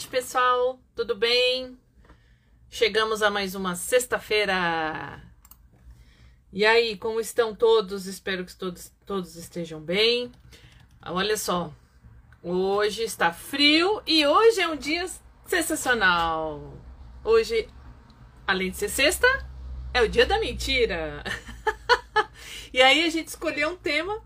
noite, pessoal. Tudo bem? Chegamos a mais uma sexta-feira. E aí, como estão todos? Espero que todos, todos estejam bem. Olha só, hoje está frio e hoje é um dia sensacional. Hoje, além de ser sexta, é o dia da mentira. e aí a gente escolheu um tema,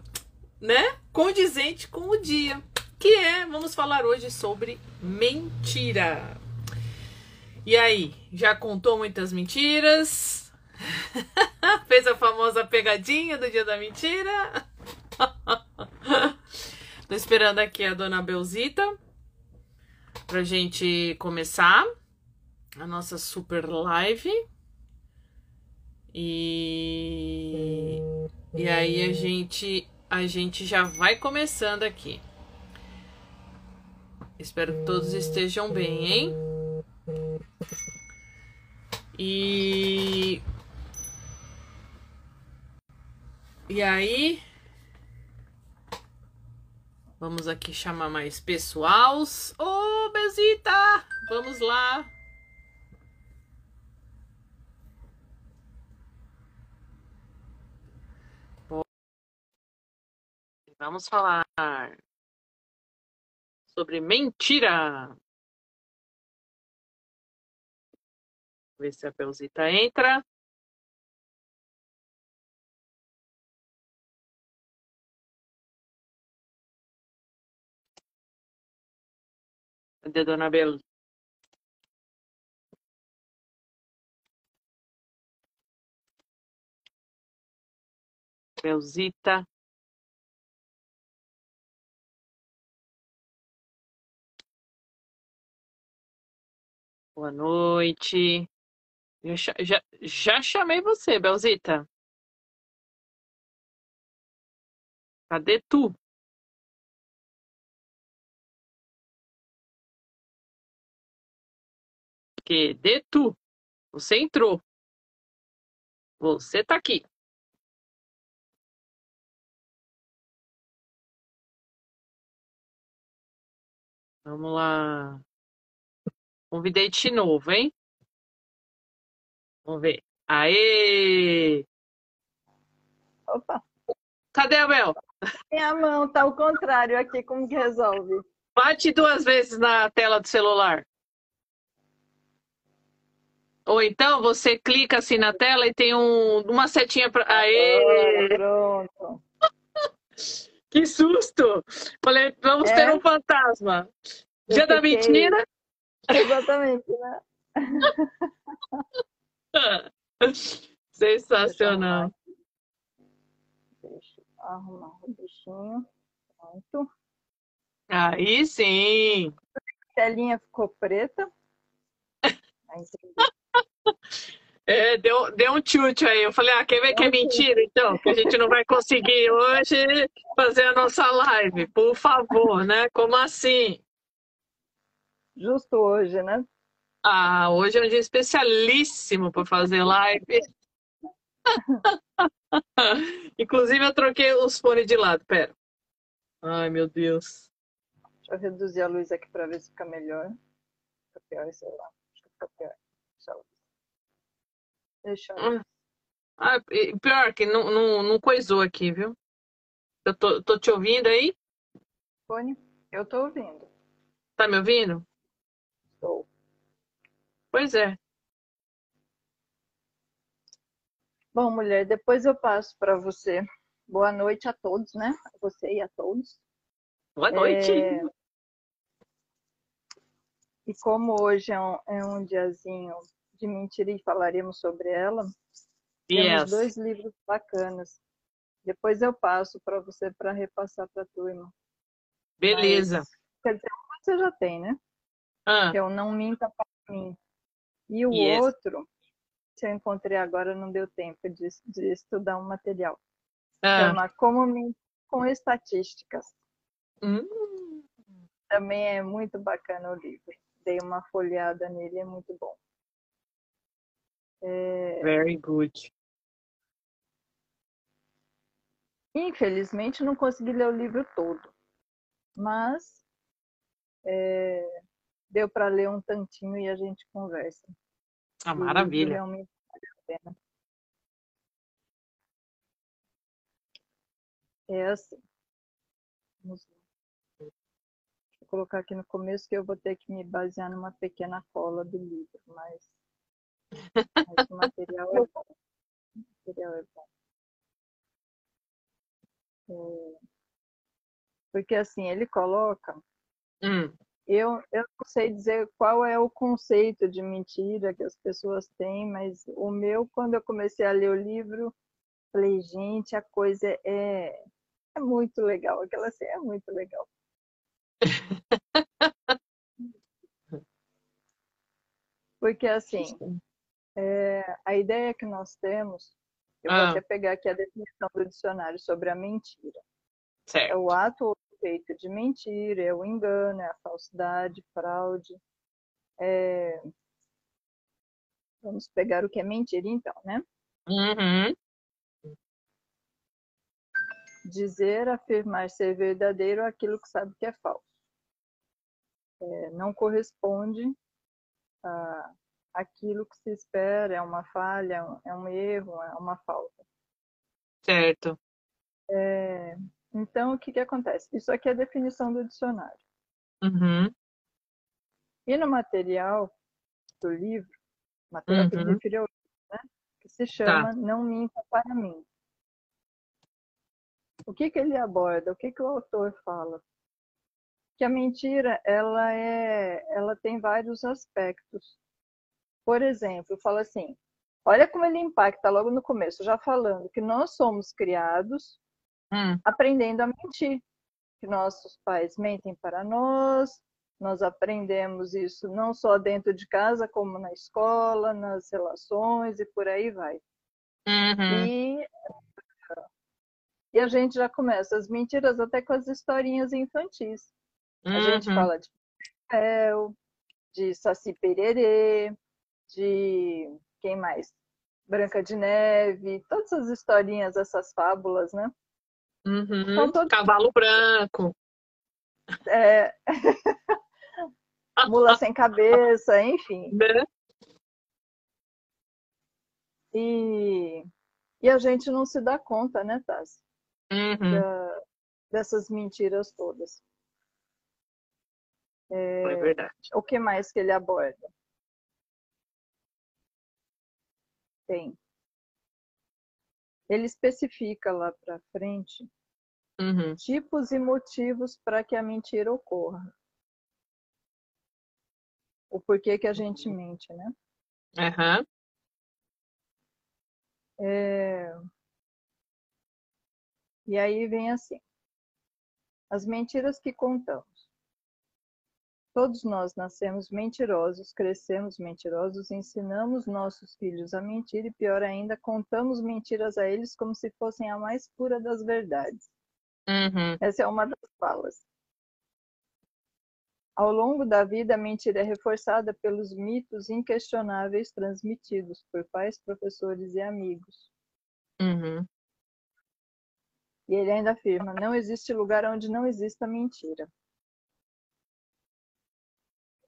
né, condizente com o dia que é, vamos falar hoje sobre mentira. E aí, já contou muitas mentiras? Fez a famosa pegadinha do dia da mentira? Tô esperando aqui a dona Belzita pra gente começar a nossa super live. E, e aí a gente a gente já vai começando aqui. Espero que todos estejam bem, hein? E. E aí. Vamos aqui chamar mais pessoals. Ô, oh, Bezita! Vamos lá. Vamos falar sobre mentira. Ver se a Belzita entra. Cadê dona Bel? Belzita. Boa noite. Já, já, já chamei você, Belzita. Cadê tu? Cadê tu? Você entrou. Você tá aqui. Vamos lá. Convidei de novo, hein? Vamos ver. Aê! Opa! Cadê a Mel? Minha mão tá ao contrário aqui, como que resolve? Bate duas vezes na tela do celular. Ou então você clica assim na tela e tem um, uma setinha para. Aê! Pronto. que susto! Falei, vamos é? ter um fantasma. Eu Dia fiquei... da mentira? Exatamente, né? Sensacional. Deixa eu arrumar o bichinho. Pronto. Aí sim. A telinha ficou preta. É, deu, deu um chute aí. Eu falei, ah, quer ver que é mentira, então? Que a gente não vai conseguir hoje fazer a nossa live. Por favor, né? Como assim? Justo hoje, né? Ah, hoje é um dia especialíssimo para fazer live. Inclusive, eu troquei os fones de lado. Pera. Ai, meu Deus. Deixa eu reduzir a luz aqui para ver se fica melhor. Fica pior, sei lá. Acho que fica pior. Deixa eu... Ah, ah pior que não, não, não coisou aqui, viu? Eu tô, tô te ouvindo aí? Fone? Eu tô ouvindo. Tá me ouvindo? Pois é. Bom, mulher, depois eu passo para você. Boa noite a todos, né? A você e a todos. Boa noite. É... E como hoje é um, é um diazinho de mentira e falaremos sobre ela, yes. temos dois livros bacanas. Depois eu passo para você para repassar para a turma. Beleza. Mas, quer dizer, você já tem, né? Ah. O Não Minta para Mim. E o yes. outro, que eu encontrei agora, não deu tempo de, de estudar um material. Ah. Chama Como Mentir com Estatísticas. Hum. Também é muito bacana o livro. Dei uma folheada nele, é muito bom. É... Very good. Infelizmente, não consegui ler o livro todo. Mas é, deu para ler um tantinho e a gente conversa. Ah, maravilha. Realmente vale a pena. É assim. Vamos Vou colocar aqui no começo que eu vou ter que me basear numa pequena cola do livro, mas, mas o material é bom. O material é bom. É... Porque assim, ele coloca. Hum. Eu, eu não sei dizer qual é o conceito de mentira que as pessoas têm, mas o meu, quando eu comecei a ler o livro, falei, gente, a coisa é, é muito legal. Aquela cena é muito legal. Porque assim, é, a ideia que nós temos, eu ah. vou até pegar aqui a definição do dicionário sobre a mentira. Certo. É o ato ou feito de mentir, é o engano, é a falsidade, fraude. É... Vamos pegar o que é mentira então, né? Uhum dizer, afirmar ser verdadeiro aquilo que sabe que é falso. É, não corresponde a aquilo que se espera, é uma falha, é um erro, é uma falta. Certo. É, então, o que, que acontece? Isso aqui é a definição do dicionário. Uhum. E no material do livro, material uhum. que né, que se chama tá. Não Minta para Mim. O que, que ele aborda? O que, que o autor fala? Que a mentira ela é, ela tem vários aspectos. Por exemplo, fala assim: olha como ele impacta logo no começo, já falando que nós somos criados hum. aprendendo a mentir, que nossos pais mentem para nós, nós aprendemos isso não só dentro de casa, como na escola, nas relações e por aí vai. Uhum. E e a gente já começa as mentiras até com as historinhas infantis. Uhum. A gente uhum. fala de papel, de Saci Pererê, de quem mais? Branca de Neve, todas as historinhas, essas fábulas, né? Uhum. Então, todo... Cavalo branco. É... Mula sem cabeça, enfim. Né? E... e a gente não se dá conta, né, Tassi? uhum. da, dessas mentiras todas. É, é verdade. O que mais que ele aborda? Tem. Ele especifica lá para frente uhum. tipos e motivos para que a mentira ocorra. O porquê que a gente mente, né? Uhum. É... E aí vem assim: as mentiras que contamos. Todos nós nascemos mentirosos, crescemos mentirosos, ensinamos nossos filhos a mentir e, pior ainda, contamos mentiras a eles como se fossem a mais pura das verdades. Uhum. Essa é uma das falas. Ao longo da vida, a mentira é reforçada pelos mitos inquestionáveis transmitidos por pais, professores e amigos. Uhum. E ele ainda afirma: não existe lugar onde não exista mentira.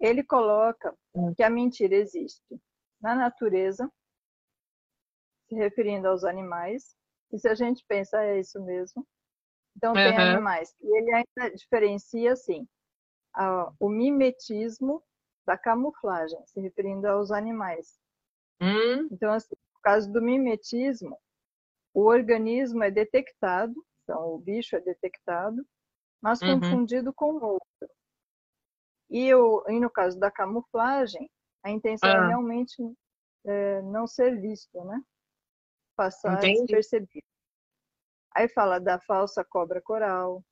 Ele coloca hum. que a mentira existe na natureza, se referindo aos animais, e se a gente pensa, é isso mesmo. Então, tem uhum. animais. E ele ainda diferencia, assim, a, o mimetismo da camuflagem, se referindo aos animais. Hum. Então, assim, no caso do mimetismo, o organismo é detectado, então o bicho é detectado, mas uhum. confundido com outro. E, o, e no caso da camuflagem, a intenção é ah. é realmente é, não ser visto, né? Passar Entendi. despercebido. Aí fala da falsa cobra coral,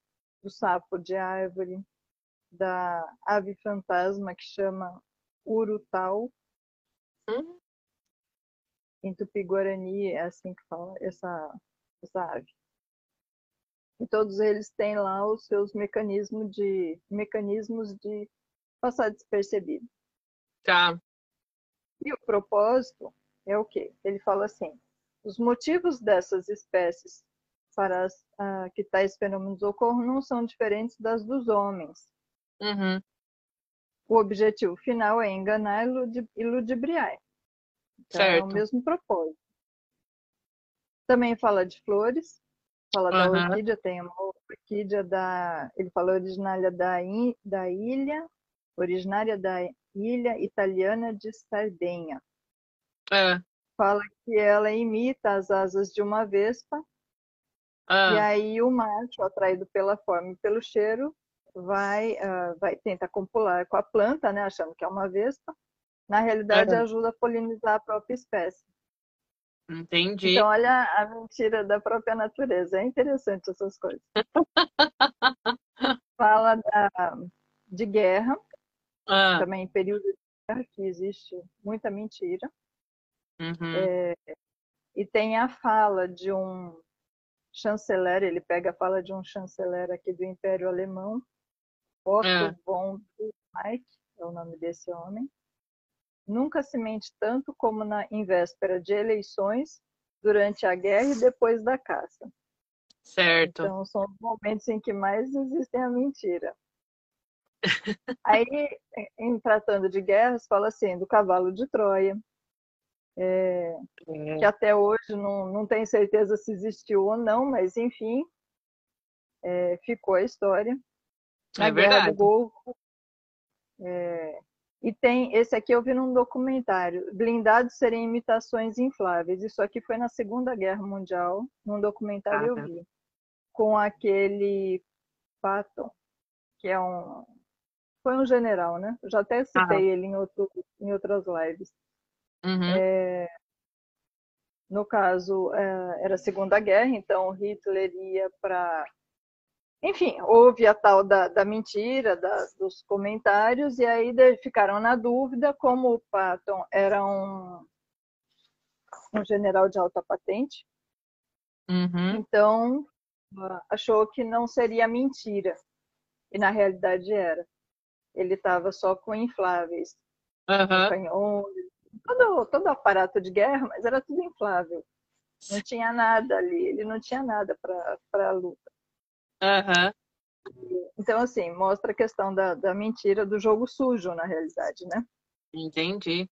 do sapo de árvore, da ave fantasma que chama urutau. Hum? Em Tupi-Guarani é assim que fala essa, essa ave. E todos eles têm lá os seus mecanismos de, mecanismos de passar despercebido. Tá. E o propósito é o quê? Ele fala assim: os motivos dessas espécies para as, uh, que tais fenômenos ocorram não são diferentes das dos homens. Uhum. o objetivo final é enganar e ludibriar. Então, certo. é o mesmo propósito. Também fala de flores, fala uhum. da orquídea, tem uma orquídea da. Ele fala originária da, da ilha, originária da ilha italiana de Sardenha. É. Fala que ela imita as asas de uma vespa. Ah. E aí o macho, atraído pela forma e pelo cheiro, vai, uh, vai tentar copular com a planta, né, achando que é uma vespa. Na realidade, ajuda a polinizar a própria espécie. Entendi. Então, olha a mentira da própria natureza. É interessante essas coisas. Fala da, de guerra, ah. também período de guerra, que existe muita mentira. Uhum. É, e tem a fala de um chanceler, ele pega a fala de um chanceler aqui do Império Alemão, Otto é. von Bismarck, é o nome desse homem. Nunca se mente tanto como na em véspera de eleições, durante a guerra e depois da caça. Certo. Então são os momentos em que mais existem a mentira. Aí, em tratando de guerras, fala assim do cavalo de Troia, é, é. que até hoje não, não tem certeza se existiu ou não, mas enfim, é, ficou a história. Na é Guerra verdade. do Golfo. É, e tem, esse aqui eu vi num documentário, blindados serem imitações infláveis. Isso aqui foi na Segunda Guerra Mundial, num documentário ah, eu vi. Com aquele Patton, que é um. Foi um general, né? Eu já até citei ah. ele em, outro, em outras lives. Uhum. É, no caso, é, era a Segunda Guerra, então Hitler ia para enfim, houve a tal da, da mentira, da, dos comentários, e aí ficaram na dúvida, como o Patton era um, um general de alta patente, uhum. então achou que não seria mentira, e na realidade era. Ele estava só com infláveis, uhum. canhões, todo, todo aparato de guerra, mas era tudo inflável. Não tinha nada ali, ele não tinha nada para a luta. Uhum. Então, assim, mostra a questão da, da mentira do jogo sujo, na realidade, né? Entendi.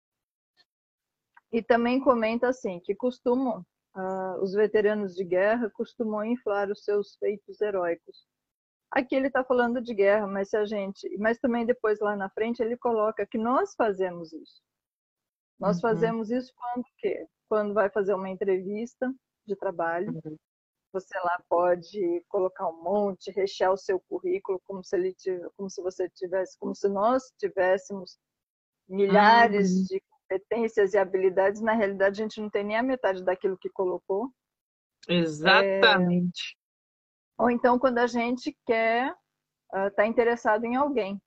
E também comenta assim que costumam uh, os veteranos de guerra costumam inflar os seus feitos heróicos. Aqui ele está falando de guerra, mas se a gente, mas também depois lá na frente ele coloca que nós fazemos isso. Nós uhum. fazemos isso quando quê? Quando vai fazer uma entrevista de trabalho, uhum. Você lá pode colocar um monte, rechear o seu currículo como se ele tivesse, como se você tivesse, como se nós tivéssemos milhares uhum. de competências e habilidades. Na realidade, a gente não tem nem a metade daquilo que colocou. Exatamente. Ou então, quando a gente quer estar uh, tá interessado em alguém,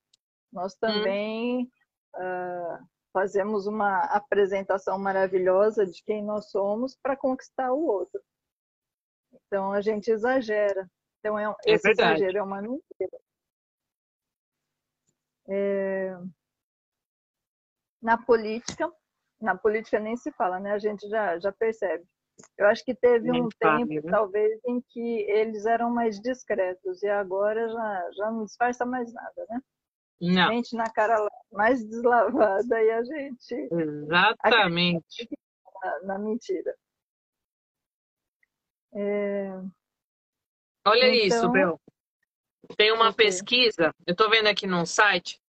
nós hum. também uh, fazemos uma apresentação maravilhosa de quem nós somos para conquistar o outro. Então a gente exagera. Então é, é esse verdade. exagero é uma mentira. É... Na política, na política nem se fala, né? A gente já, já percebe. Eu acho que teve nem um tempo, né? talvez, em que eles eram mais discretos e agora já, já não disfarça mais nada, né? Não. Gente na cara mais deslavada e a gente. Exatamente. Na, na mentira. É... Olha então... isso, Bel. Tem uma pesquisa, eu estou vendo aqui num site,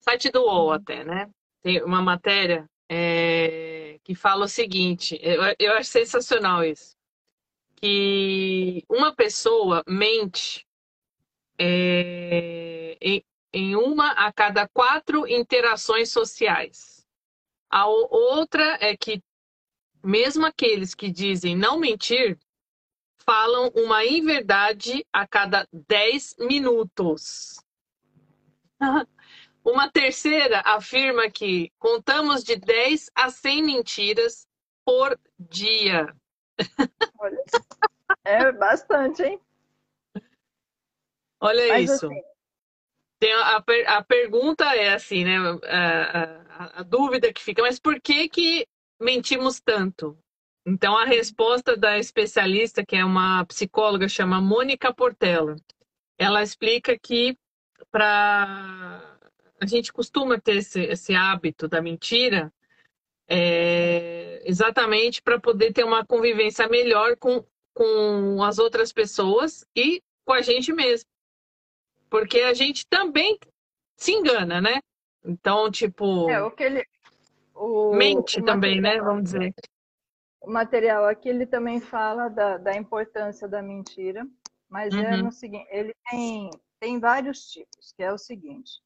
site do UOL uhum. até, né? Tem uma matéria é, que fala o seguinte, eu, eu acho sensacional isso, que uma pessoa mente é, em, em uma a cada quatro interações sociais. A outra é que mesmo aqueles que dizem não mentir, falam uma inverdade a cada 10 minutos. Uma terceira afirma que contamos de 10 a 100 mentiras por dia. Olha, é bastante, hein? Olha Mas, isso. Assim... Tem a, a, pergunta é assim, né? A, a, a, dúvida que fica, mas por que que mentimos tanto? Então, a resposta da especialista, que é uma psicóloga, chama Mônica Portela. Ela explica que para a gente costuma ter esse, esse hábito da mentira é, exatamente para poder ter uma convivência melhor com, com as outras pessoas e com a gente mesmo. Porque a gente também se engana, né? Então, tipo. É, o que ele. O, mente o também, né? Vamos dizer. O material aqui ele também fala da, da importância da mentira, mas é uhum. é no seguinte, ele tem, tem vários tipos, que é o seguinte.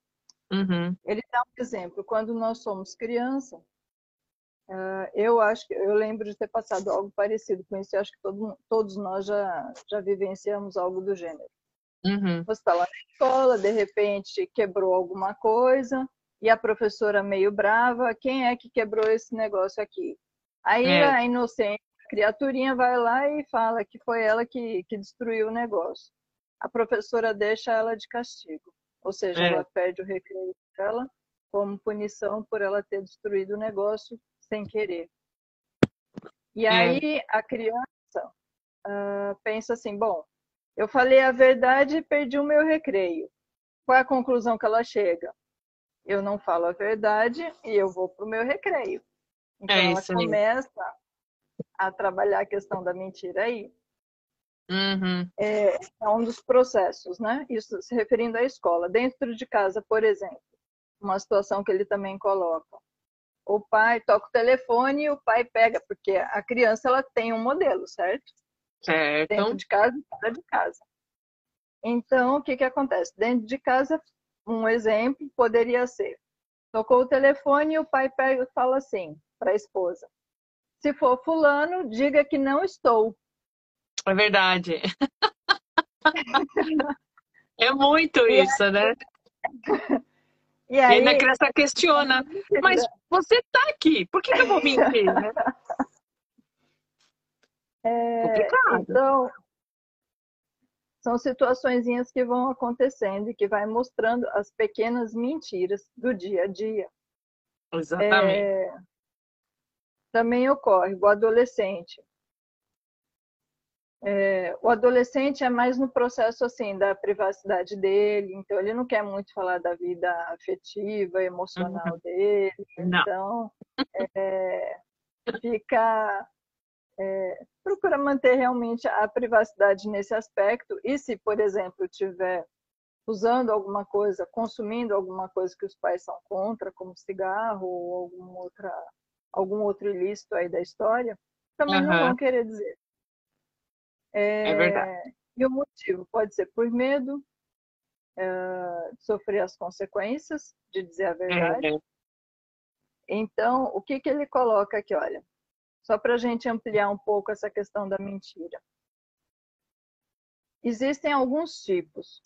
Uhum. Ele dá um exemplo, quando nós somos criança, uh, eu acho que eu lembro de ter passado algo parecido com isso, eu acho que todo, todos nós já, já vivenciamos algo do gênero. Uhum. Você está lá na escola, de repente quebrou alguma coisa, e a professora meio brava, quem é que quebrou esse negócio aqui? Aí é. a inocente a criaturinha vai lá e fala que foi ela que, que destruiu o negócio. A professora deixa ela de castigo, ou seja, é. ela perde o recreio dela como punição por ela ter destruído o negócio sem querer. E é. aí a criança uh, pensa assim, bom, eu falei a verdade e perdi o meu recreio. Qual é a conclusão que ela chega? eu não falo a verdade e eu vou para o meu recreio. Então é ela começa a trabalhar a questão da mentira aí. Uhum. É, é, um dos processos, né? Isso se referindo à escola. Dentro de casa, por exemplo, uma situação que ele também coloca. O pai toca o telefone e o pai pega, porque a criança ela tem um modelo, certo? Certo. Dentro de casa e fora de casa. Então, o que, que acontece? Dentro de casa, um exemplo poderia ser: tocou o telefone e o pai pega e fala assim para a esposa: se for fulano, diga que não estou. É verdade. é muito isso, né? E, aí, e a criança questiona, mas você está aqui, por que, que eu vou mentir? Né? É, Complicado. Então, são situações que vão acontecendo e que vai mostrando as pequenas mentiras do dia a dia. Exatamente. É, também ocorre o adolescente. É, o adolescente é mais no processo assim da privacidade dele, então ele não quer muito falar da vida afetiva, emocional uhum. dele, não. então é, fica é, procura manter realmente a privacidade nesse aspecto. E se, por exemplo, tiver usando alguma coisa, consumindo alguma coisa que os pais são contra, como cigarro ou algum, outra, algum outro ilícito aí da história, também uhum. não vão querer dizer. É, é, verdade. E o motivo pode ser por medo de sofrer as consequências de dizer a verdade. É. Então, o que, que ele coloca aqui? Olha, só para a gente ampliar um pouco essa questão da mentira. Existem alguns tipos.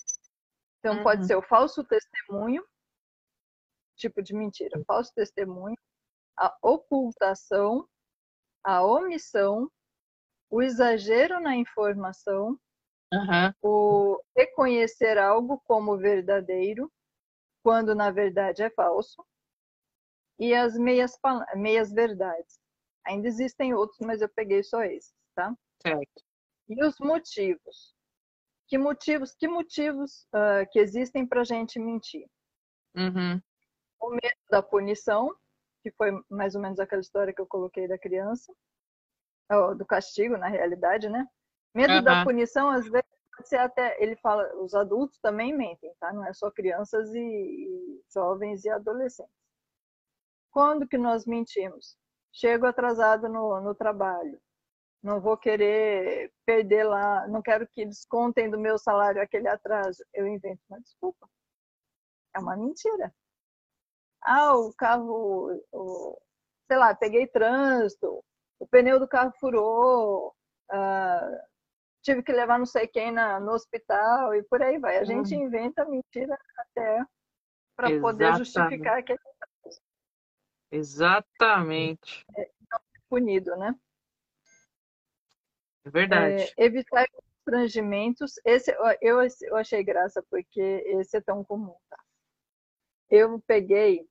Então, uhum. pode ser o falso testemunho, tipo de mentira, falso testemunho, a ocultação, a omissão, o exagero na informação, uhum. o reconhecer algo como verdadeiro, quando na verdade é falso, e as meias, meias verdades. Ainda existem outros, mas eu peguei só esses, tá? Certo. E os motivos? Que motivos, que motivos uh, que existem para a gente mentir? Uhum. O medo da punição, que foi mais ou menos aquela história que eu coloquei da criança, do castigo, na realidade, né? Medo uhum. da punição, às vezes, pode ser até, ele fala, os adultos também mentem, tá? Não é só crianças e, e jovens e adolescentes. Quando que nós mentimos? chego atrasado no, no trabalho. Não vou querer perder lá, não quero que descontem do meu salário aquele atraso. Eu invento uma desculpa. É uma mentira. Ah, o carro, o, sei lá, peguei trânsito, o pneu do carro furou, ah, tive que levar não sei quem na, no hospital e por aí vai. A gente hum. inventa mentira até para poder justificar aquele Exatamente. É, punido, né? É verdade. É, evitar constrangimentos. Esse eu, eu achei graça porque esse é tão comum, tá? Eu peguei,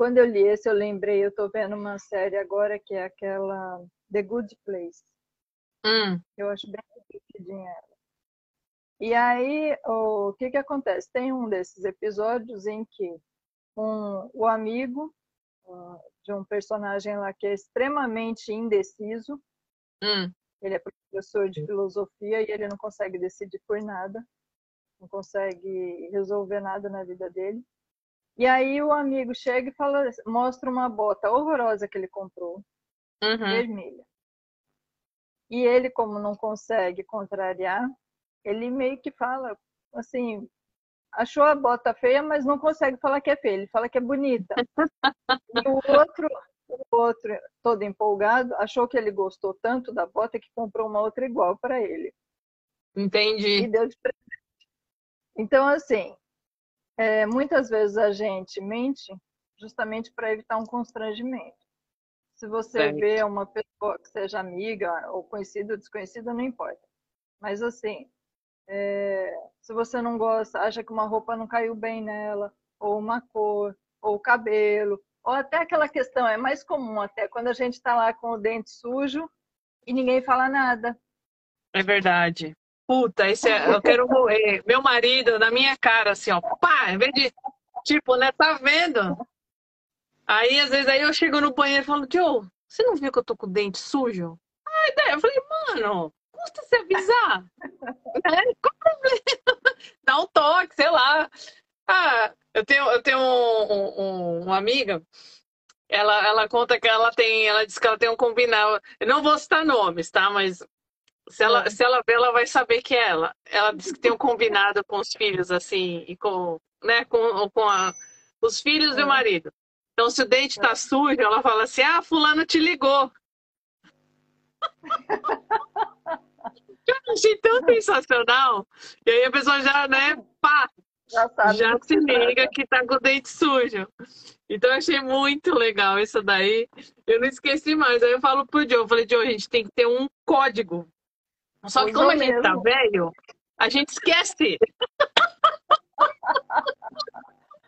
quando eu li esse, eu lembrei, eu tô vendo uma série agora que é aquela The Good Place. Hum. Eu acho bem divertidinha ela. E aí, o que que acontece? Tem um desses episódios em que um, o amigo uh, de um personagem lá que é extremamente indeciso. Hum. Ele é professor de filosofia e ele não consegue decidir por nada, não consegue resolver nada na vida dele. E aí o amigo chega e fala, mostra uma bota horrorosa que ele comprou, uhum. vermelha. E ele, como não consegue contrariar, ele meio que fala assim, achou a bota feia, mas não consegue falar que é feia, ele fala que é bonita. e o outro, o outro, todo empolgado, achou que ele gostou tanto da bota que comprou uma outra igual para ele. Entendi. E deu de presente. Então, assim, é, muitas vezes a gente mente justamente para evitar um constrangimento. Se você vê uma pessoa que seja amiga ou conhecida ou desconhecida, não importa. Mas assim, é, se você não gosta, acha que uma roupa não caiu bem nela, ou uma cor, ou o cabelo, ou até aquela questão, é mais comum até quando a gente está lá com o dente sujo e ninguém fala nada. É verdade. Puta, esse é, eu quero morrer. Meu marido na minha cara, assim, ó, pá, em vez de, tipo, né, tá vendo? Aí, às vezes, aí eu chego no banheiro e falo, Joe, você não viu que eu tô com o dente sujo? Ah, eu falei, mano, custa se avisar? é, qual o problema? Dá um toque, sei lá. Ah, eu tenho, eu tenho um, um, uma amiga, ela, ela conta que ela tem, ela diz que ela tem um combinado. Eu não vou citar nomes, tá? Mas se ela, é. se ela ver, ela vai saber que é ela. Ela diz que tem um combinado com os filhos, assim, e com, né, com, com a, os filhos é. e o marido. Então, se o dente tá sujo, ela fala assim: ah, fulano te ligou. Eu achei tão sensacional. E aí a pessoa já, né, pá, já, já se liga que tá com o dente sujo. Então eu achei muito legal isso daí. Eu não esqueci mais. Aí eu falo pro Joe, eu falei, Joe, a gente tem que ter um código. Só que como a gente tá velho, a gente esquece.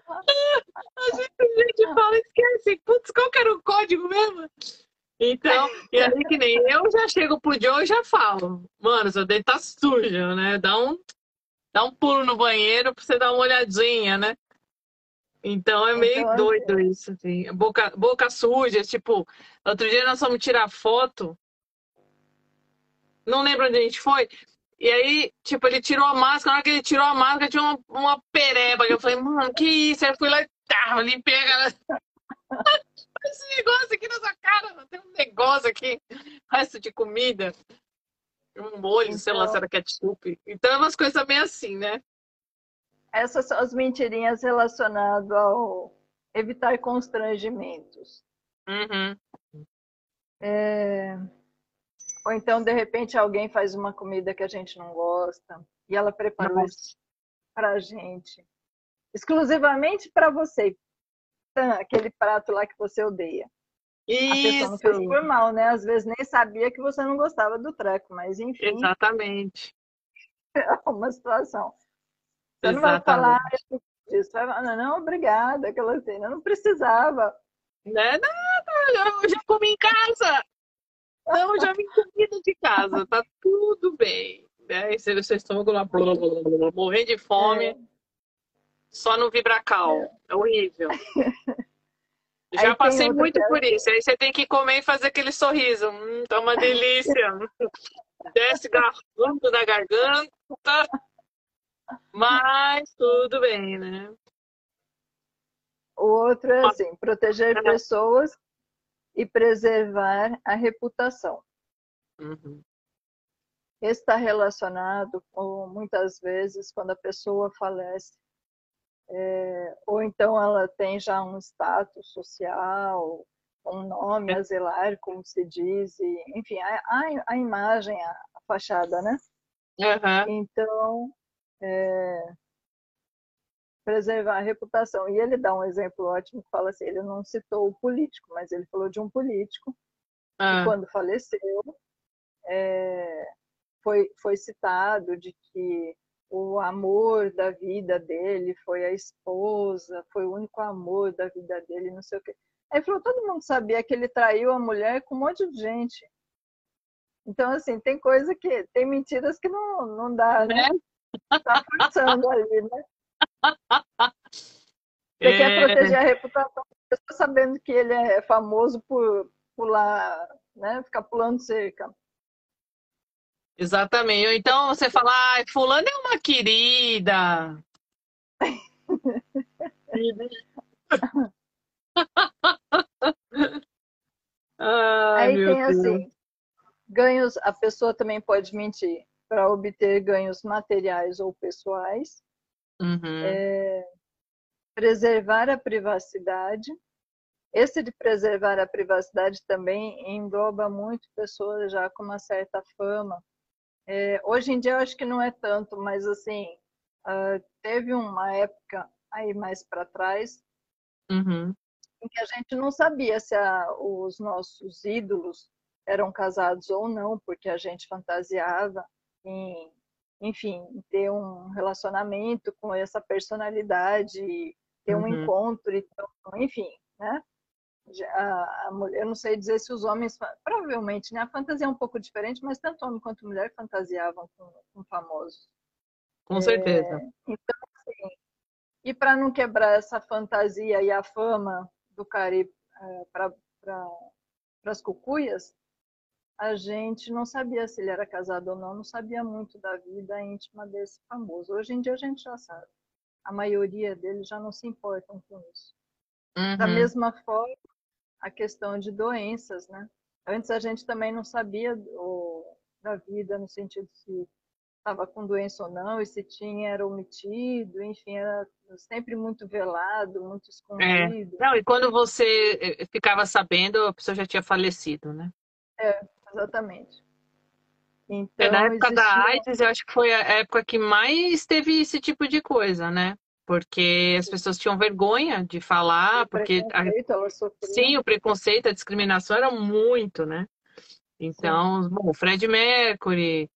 A gente, a gente fala, esquece. Putz, qual que era o código mesmo? Então, e aí que nem eu já chego pro Joe e já falo, mano, seu dente tá sujo, né? Dá um, dá um pulo no banheiro pra você dar uma olhadinha, né? Então é meio então, doido é. isso, assim. Boca, boca suja, tipo, outro dia nós fomos tirar foto. Não lembro onde a gente foi. E aí, tipo, ele tirou a máscara, na hora que ele tirou a máscara, tinha uma, uma pereba. Eu falei, mano, que isso? Aí eu fui lá e tá, limpei a. Esse negócio aqui na sua cara, tem um negócio aqui, resto de comida, um molho, então... sei lá se era ketchup. Então é umas coisas bem assim, né? Essas são as mentirinhas relacionadas ao evitar constrangimentos. Uhum. É... Ou então, de repente, alguém faz uma comida que a gente não gosta e ela preparou para a gente, exclusivamente para você, aquele prato lá que você odeia. Isso. A pessoa não fez por mal, né? Às vezes nem sabia que você não gostava do treco, mas enfim. Exatamente. É uma situação. Você Exatamente. não vai falar disso, vai falar, não, obrigada, aquela cena, não precisava. Não é nada, eu já comi em casa. Não, já vim comida de casa, tá tudo bem. Né? E seu estômago lá, morrendo de fome. É. Só no Vibracal. É, é horrível. Já passei muito por isso. Aí você tem que comer e fazer aquele sorriso. Hum, tá uma delícia. Desce garganta da garganta. Mas tudo bem, né? O outro é assim, proteger pessoas e preservar a reputação. Uhum. Está relacionado com, muitas vezes, quando a pessoa falece, é, ou então ela tem já um status social, um nome a zelar, como se diz, e, enfim, a, a, imagem, a, a, fachada, né? Uhum. Então, é, preservar a reputação. E ele dá um exemplo ótimo fala assim, ele não citou o político, mas ele falou de um político ah. que quando faleceu é, foi, foi citado de que o amor da vida dele foi a esposa, foi o único amor da vida dele, não sei o quê. Aí falou, todo mundo sabia que ele traiu a mulher com um monte de gente. Então, assim, tem coisa que, tem mentiras que não, não dá, né? né? Tá forçando ali, né? Você é... quer proteger a reputação da pessoa sabendo que ele é famoso por pular, né? Ficar pulando cerca. Exatamente. Ou então você fala, ah, fulano é uma querida. Ai, Aí tem Deus. assim, ganhos, a pessoa também pode mentir para obter ganhos materiais ou pessoais. Uhum. É, preservar a privacidade. Esse de preservar a privacidade também engloba muito pessoas já com uma certa fama. É, hoje em dia eu acho que não é tanto, mas assim, uh, teve uma época aí mais para trás uhum. em que a gente não sabia se a, os nossos ídolos eram casados ou não, porque a gente fantasiava em, enfim, ter um relacionamento com essa personalidade, ter um uhum. encontro, então, enfim, né? A, a mulher, eu não sei dizer se os homens, provavelmente, né? A fantasia é um pouco diferente, mas tanto homem quanto mulher fantasiavam com, com famosos. Com certeza. É, então, assim, e para não quebrar essa fantasia e a fama do Caribe é, para pra, as cucuias, a gente não sabia se ele era casado ou não, não sabia muito da vida íntima desse famoso. Hoje em dia a gente já sabe. A maioria deles já não se importam com isso. Uhum. Da mesma forma, a questão de doenças, né? Antes a gente também não sabia do, da vida no sentido se estava com doença ou não, e se tinha era omitido, enfim, era sempre muito velado, muito escondido. É. Não, e quando você eh, ficava sabendo, a pessoa já tinha falecido, né? É, exatamente. Então, é, na época existia... da AIDS, eu acho que foi a época que mais teve esse tipo de coisa, né? Porque as pessoas tinham vergonha de falar, o porque a... sim, o preconceito, a discriminação era muito, né? Então, sim. bom, o Fred Mercury,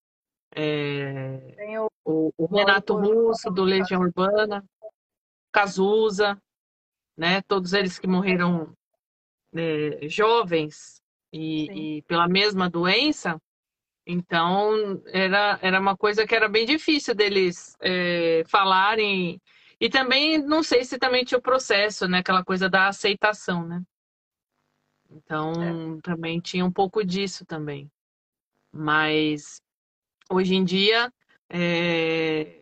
é... o, o, o, Renato Russo do Legião Urbana, Cazuza, né? Todos eles que morreram é, jovens e, e, pela mesma doença. Então, era, era uma coisa que era bem difícil deles é, falarem. E também, não sei se também tinha o processo, né? Aquela coisa da aceitação, né? Então, é. também tinha um pouco disso também. Mas, hoje em dia, é,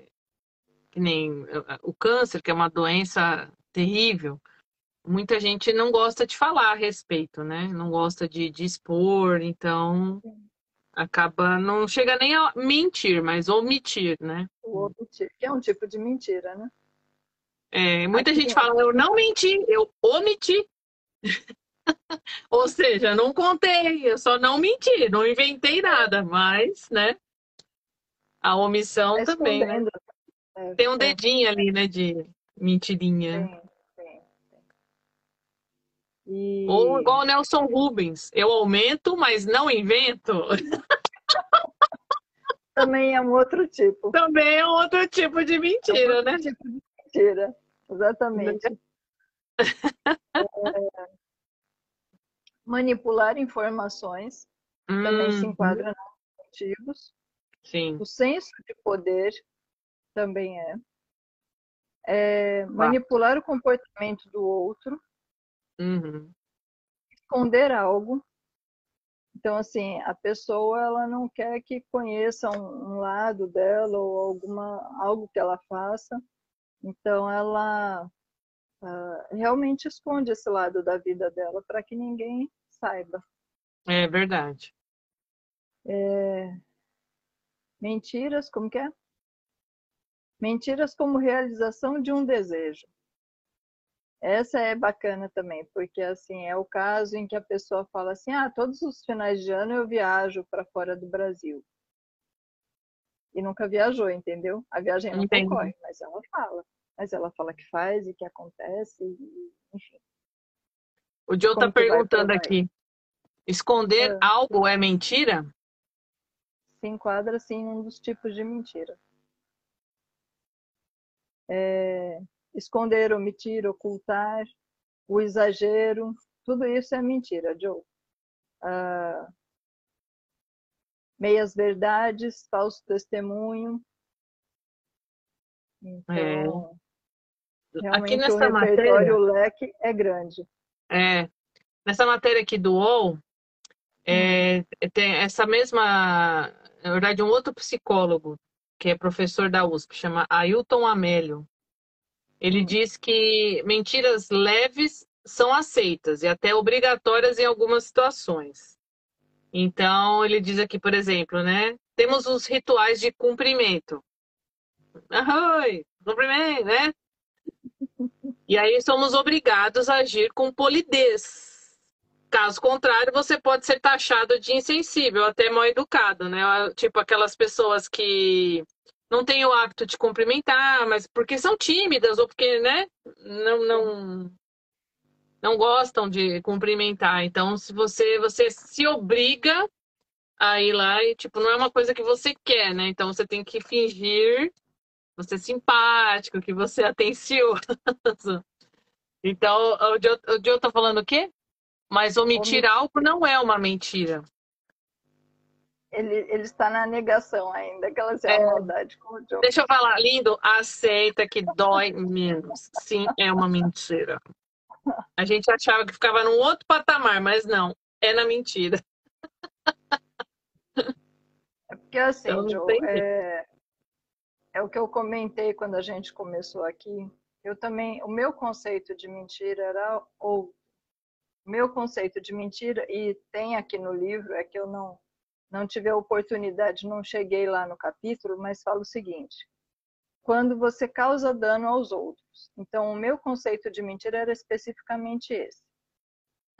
nem o câncer, que é uma doença terrível, muita gente não gosta de falar a respeito, né? Não gosta de, de expor, então acaba não chega nem a mentir, mas omitir, né? O omitir, que é um tipo de mentira, né? É, muita Aqui gente é. fala, eu não menti, eu omiti. Ou seja, não contei, eu só não menti, não inventei nada, mas, né? A omissão tá também, né? É, Tem um é. dedinho ali, né, de mentirinha. E... Ou igual o Nelson Rubens, eu aumento, mas não invento. Também é um outro tipo. Também é um outro tipo de mentira, é um né? tipo de mentira, exatamente. é... Manipular informações hum, também se enquadra nos motivos. Sim. O senso de poder também é. é manipular o comportamento do outro Uhum. Esconder algo. Então, assim, a pessoa ela não quer que conheça um, um lado dela ou alguma, algo que ela faça. Então, ela uh, realmente esconde esse lado da vida dela para que ninguém saiba. É verdade. É... Mentiras, como que é? Mentiras como realização de um desejo. Essa é bacana também, porque assim é o caso em que a pessoa fala assim: "Ah, todos os finais de ano eu viajo para fora do Brasil". E nunca viajou, entendeu? A viagem não Entendi. ocorre, mas ela fala. Mas ela fala que faz e que acontece, e, enfim. O Joe está perguntando aqui: esconder é. algo é mentira? Se enquadra, sim, um dos tipos de mentira. É, esconder, omitir, ocultar, o exagero, tudo isso é mentira, Joe. Ah, meias verdades, falso testemunho. Então, Realmente aqui nessa o matéria, o leque é grande. É, nessa matéria aqui do UOL, é, hum. tem essa mesma, na verdade, um outro psicólogo, que é professor da USP, chama Ailton Amélio. Ele diz que mentiras leves são aceitas e até obrigatórias em algumas situações. Então, ele diz aqui, por exemplo, né? Temos os rituais de cumprimento. Oi, cumprimento, né? E aí somos obrigados a agir com polidez. Caso contrário, você pode ser taxado de insensível, até mal educado, né? Tipo aquelas pessoas que não têm o hábito de cumprimentar, mas porque são tímidas ou porque, né, não, não, não gostam de cumprimentar. Então, se você, você se obriga a ir lá e, tipo, não é uma coisa que você quer, né? Então, você tem que fingir você é simpático, que você é atencioso. Então, o Joe, o Joe tá falando o quê? Mas omitir algo não é uma mentira. Ele, ele está na negação ainda, aquela é, maldade com o Joe. Deixa eu falar, lindo, aceita que dói menos. Sim, é uma mentira. A gente achava que ficava num outro patamar, mas não, é na mentira. É porque assim, Joe, é, é o que eu comentei quando a gente começou aqui. Eu também, o meu conceito de mentira era ou o meu conceito de mentira e tem aqui no livro é que eu não não tive a oportunidade, não cheguei lá no capítulo, mas falo o seguinte: quando você causa dano aos outros. Então, o meu conceito de mentira era especificamente esse.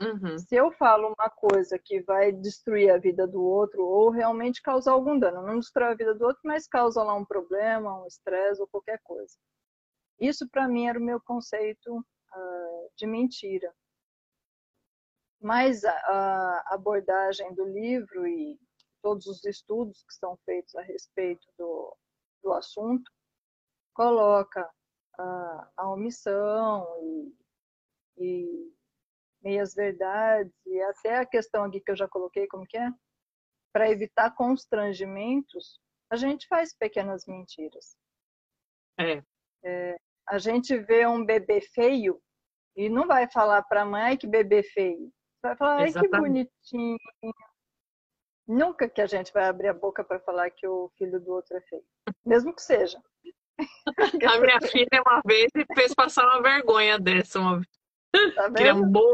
Uhum. Se eu falo uma coisa que vai destruir a vida do outro ou realmente causar algum dano, não destrói a vida do outro, mas causa lá um problema, um estresse ou qualquer coisa. Isso para mim era o meu conceito uh, de mentira. Mas a, a, abordagem do livro e todos os estudos que são feitos a respeito do, do assunto coloca a, a omissão e, e meias verdades e até a questão aqui que eu já coloquei, como que é? Para evitar constrangimentos, a gente faz pequenas mentiras. É. é. A gente vê um bebê feio e não vai falar para a mãe que bebê feio. Vai falar, ai que bonitinho. Nunca que a gente vai abrir a boca para falar que o filho do outro é feio. Mesmo que seja. a minha filha uma vez fez passar uma vergonha dessa uma. Tá que é um bom.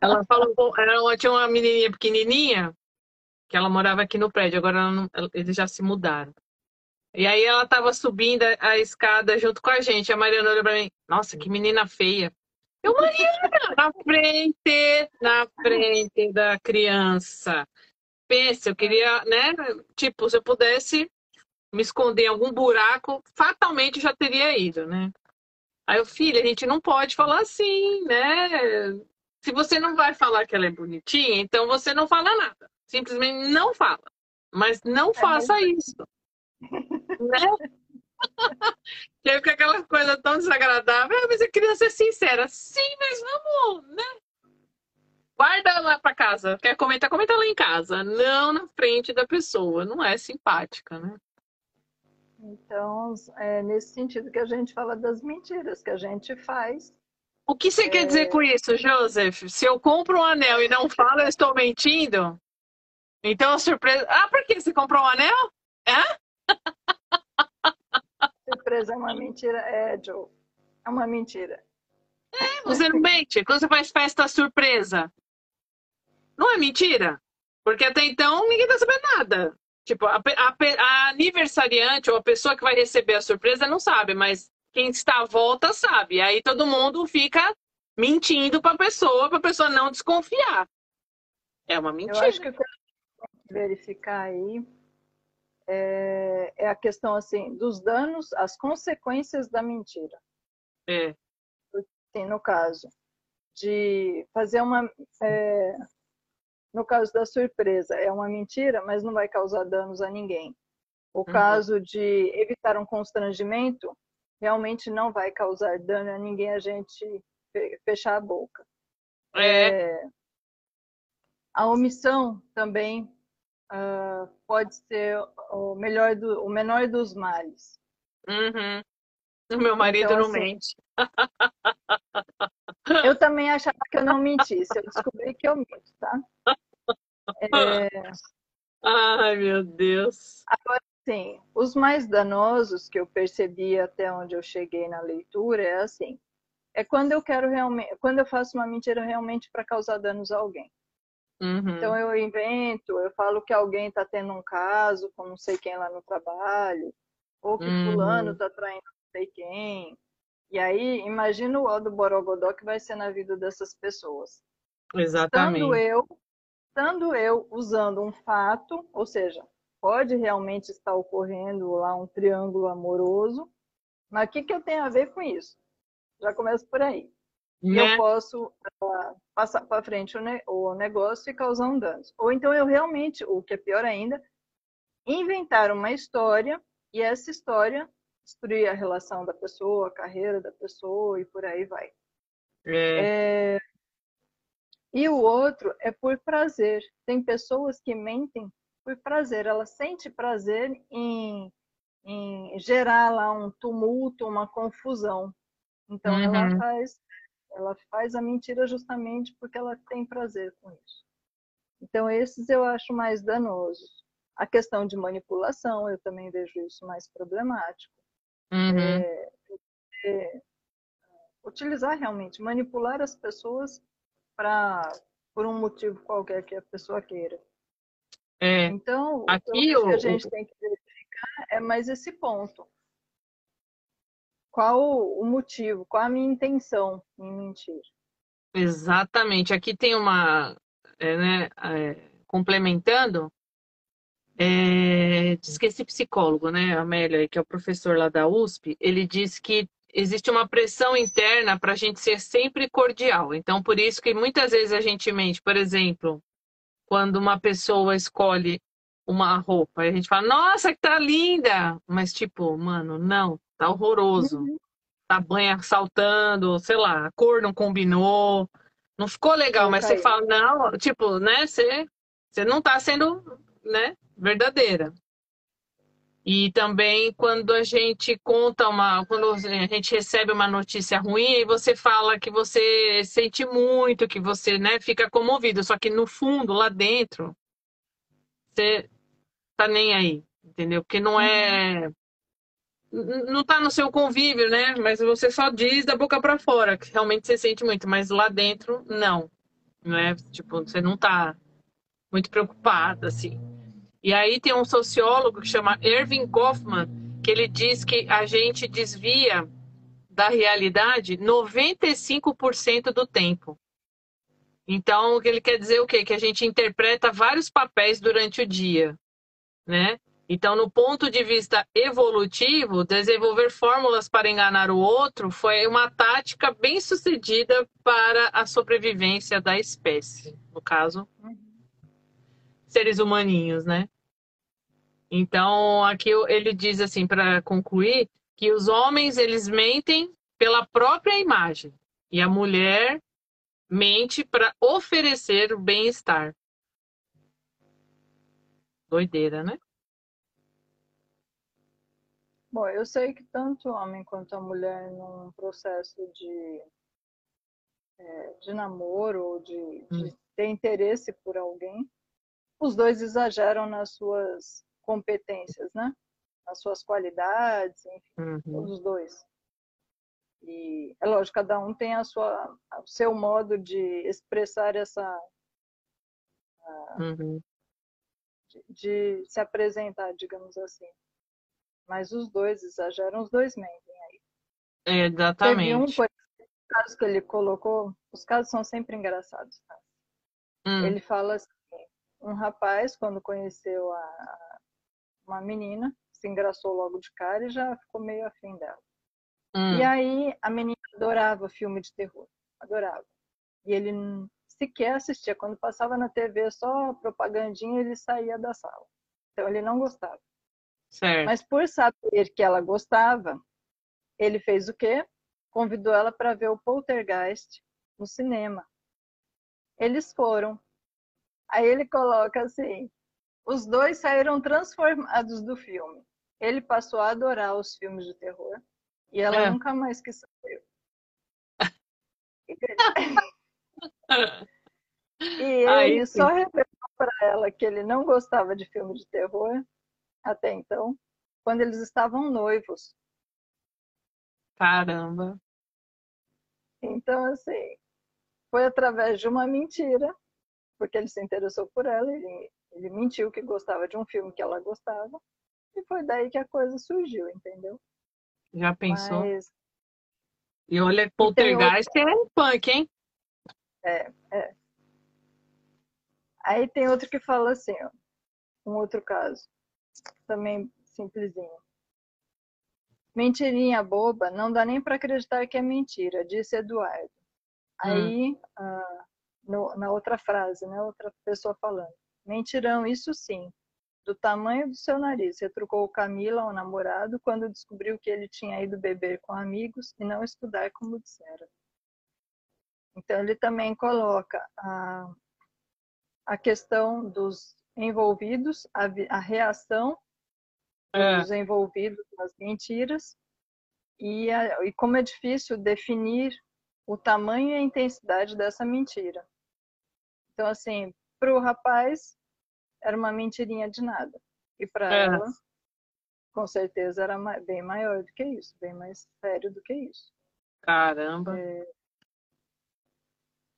ela falou, ela tinha uma menininha pequenininha que ela morava aqui no prédio, agora não, eles já se mudaram. E aí ela tava subindo a escada junto com a gente. A Mariana olhou pra mim, nossa, que menina feia. Eu, Mariana, na frente, na frente da criança. Pensa, eu queria, né? Tipo, se eu pudesse me esconder em algum buraco, fatalmente já teria ido, né? Aí o filho, a gente não pode falar assim, né? Se você não vai falar que ela é bonitinha, então você não fala nada. Simplesmente não fala. Mas não é faça isso. né? que fica aquela coisa tão desagradável. Ah, mas eu queria ser sincera. Sim, mas vamos, né? Guarda lá para casa. Quer comentar? Comenta lá em casa. Não na frente da pessoa. Não é simpática, né? Então, é nesse sentido que a gente fala das mentiras que a gente faz. O que você é... quer dizer com isso, Joseph? Se eu compro um anel e não falo, eu estou mentindo? Então a surpresa. Ah, por que você comprou um anel? É? Surpresa é uma mentira, é, Joe. É uma mentira. É, você não mente. Quando você faz festa surpresa, não é mentira? Porque até então ninguém tá sabendo nada. Tipo, a, a, a, aniversariante ou a pessoa que vai receber a surpresa não sabe, mas quem está à volta sabe. Aí todo mundo fica mentindo para a pessoa, para a pessoa não desconfiar. É uma mentira. Eu acho que que verificar aí é, é, a questão assim dos danos, as consequências da mentira. É. Assim, no caso de fazer uma é, no caso da surpresa, é uma mentira, mas não vai causar danos a ninguém. O uhum. caso de evitar um constrangimento, realmente não vai causar dano a ninguém a gente fechar a boca. É. é a omissão também uh, pode ser o, melhor do, o menor dos males. Uhum. O meu marido então, não assim, mente. Eu também achava que eu não mentisse. Eu descobri que eu minto, tá? É... Ai, meu Deus. Agora, sim, os mais danosos que eu percebi até onde eu cheguei na leitura é assim: é quando eu quero realmente, quando eu faço uma mentira realmente para causar danos a alguém. Uhum. Então eu invento, eu falo que alguém está tendo um caso com não sei quem lá no trabalho, ou que uhum. fulano está traindo não sei quem. E aí, imagina o ó do Borogodó que vai ser na vida dessas pessoas. Exatamente. Estando eu, estando eu usando um fato, ou seja, pode realmente estar ocorrendo lá um triângulo amoroso, mas o que, que eu tenho a ver com isso? Já começo por aí. Né? Eu posso uh, passar para frente o, ne o negócio e causar um dano. Ou então eu realmente, o que é pior ainda, inventar uma história e essa história destruir a relação da pessoa, a carreira da pessoa e por aí vai. É. É... E o outro é por prazer. Tem pessoas que mentem por prazer. Ela sente prazer em, em gerar lá um tumulto, uma confusão. Então uhum. ela faz ela faz a mentira justamente porque ela tem prazer com isso. Então esses eu acho mais danosos. A questão de manipulação eu também vejo isso mais problemático. Uhum. É, é, utilizar realmente, manipular as pessoas para por um motivo qualquer que a pessoa queira. É, então, aqui o que a gente tem que verificar é mais esse ponto qual o motivo, qual a minha intenção em mentir. Exatamente. Aqui tem uma, é, né, é, complementando, é, diz que esse psicólogo, né, Amélia, que é o professor lá da USP, ele diz que existe uma pressão interna para a gente ser sempre cordial. Então, por isso que muitas vezes a gente mente. Por exemplo, quando uma pessoa escolhe uma roupa, a gente fala, nossa, que tá linda! Mas, tipo, mano, não, tá horroroso. Uhum. Tá banha saltando, sei lá, a cor não combinou. Não ficou legal, mas você fala, não, tipo, né? Você, você não tá sendo, né, verdadeira. E também quando a gente conta uma, quando a gente recebe uma notícia ruim, e você fala que você sente muito, que você, né, fica comovido, só que no fundo, lá dentro, você tá nem aí, entendeu? Porque não é não tá no seu convívio, né? Mas você só diz da boca para fora, que realmente você sente muito, mas lá dentro, não. Não é? Tipo, você não tá muito preocupada, assim. E aí tem um sociólogo que chama Erving Goffman, que ele diz que a gente desvia da realidade 95% do tempo. Então, o que ele quer dizer é o quê? Que a gente interpreta vários papéis durante o dia, né? Então, no ponto de vista evolutivo, desenvolver fórmulas para enganar o outro foi uma tática bem sucedida para a sobrevivência da espécie, no caso, seres humaninhos, né? Então, aqui ele diz assim, para concluir, que os homens eles mentem pela própria imagem e a mulher mente para oferecer o bem-estar. Doideira, né? Bom, eu sei que tanto o homem quanto a mulher, num processo de, é, de namoro ou de, de hum. ter interesse por alguém, os dois exageram nas suas competências, né? Nas suas qualidades, enfim, uhum. os dois. E é lógico, cada um tem a sua, o seu modo de expressar essa. Uhum. De, de, se apresentar, digamos assim. Mas os dois exageram, os dois mentem aí. Exatamente. Teve um, por caso que ele colocou, os casos são sempre engraçados, tá? Hum. Ele fala assim, um rapaz, quando conheceu a, uma menina, se engraçou logo de cara e já ficou meio afim dela. Hum. E aí a menina adorava filme de terror, adorava. E ele sequer assistia. Quando passava na TV só propagandinha, ele saía da sala. Então ele não gostava. Certo. Mas por saber que ela gostava, ele fez o quê? Convidou ela para ver o Poltergeist no cinema. Eles foram. Aí ele coloca assim: os dois saíram transformados do filme. Ele passou a adorar os filmes de terror E ela é. nunca mais quis saber. e ele Aí, só revelou para ela que ele não gostava de filme de terror até então, quando eles estavam noivos. Caramba! Então, assim, foi através de uma mentira, porque ele se interessou por ela, ele, ele mentiu que gostava de um filme que ela gostava, e foi daí que a coisa surgiu, entendeu? Já pensou? Mas... E olha, Poltergeist outro... é punk, hein? É, é. Aí tem outro que fala assim, ó, um outro caso, também simplesinho. Mentirinha boba, não dá nem para acreditar que é mentira, disse Eduardo. Aí, hum. ah, no, na outra frase, né, outra pessoa falando. Mentirão, isso sim, do tamanho do seu nariz, retrucou Camila ao namorado quando descobriu que ele tinha ido beber com amigos e não estudar como dissera. Então, ele também coloca a, a questão dos envolvidos, a, a reação é. dos envolvidos nas mentiras e, a, e como é difícil definir o tamanho e a intensidade dessa mentira. Então, assim, para o rapaz, era uma mentirinha de nada. E para é. ela, com certeza, era bem maior do que isso, bem mais sério do que isso. Caramba! É...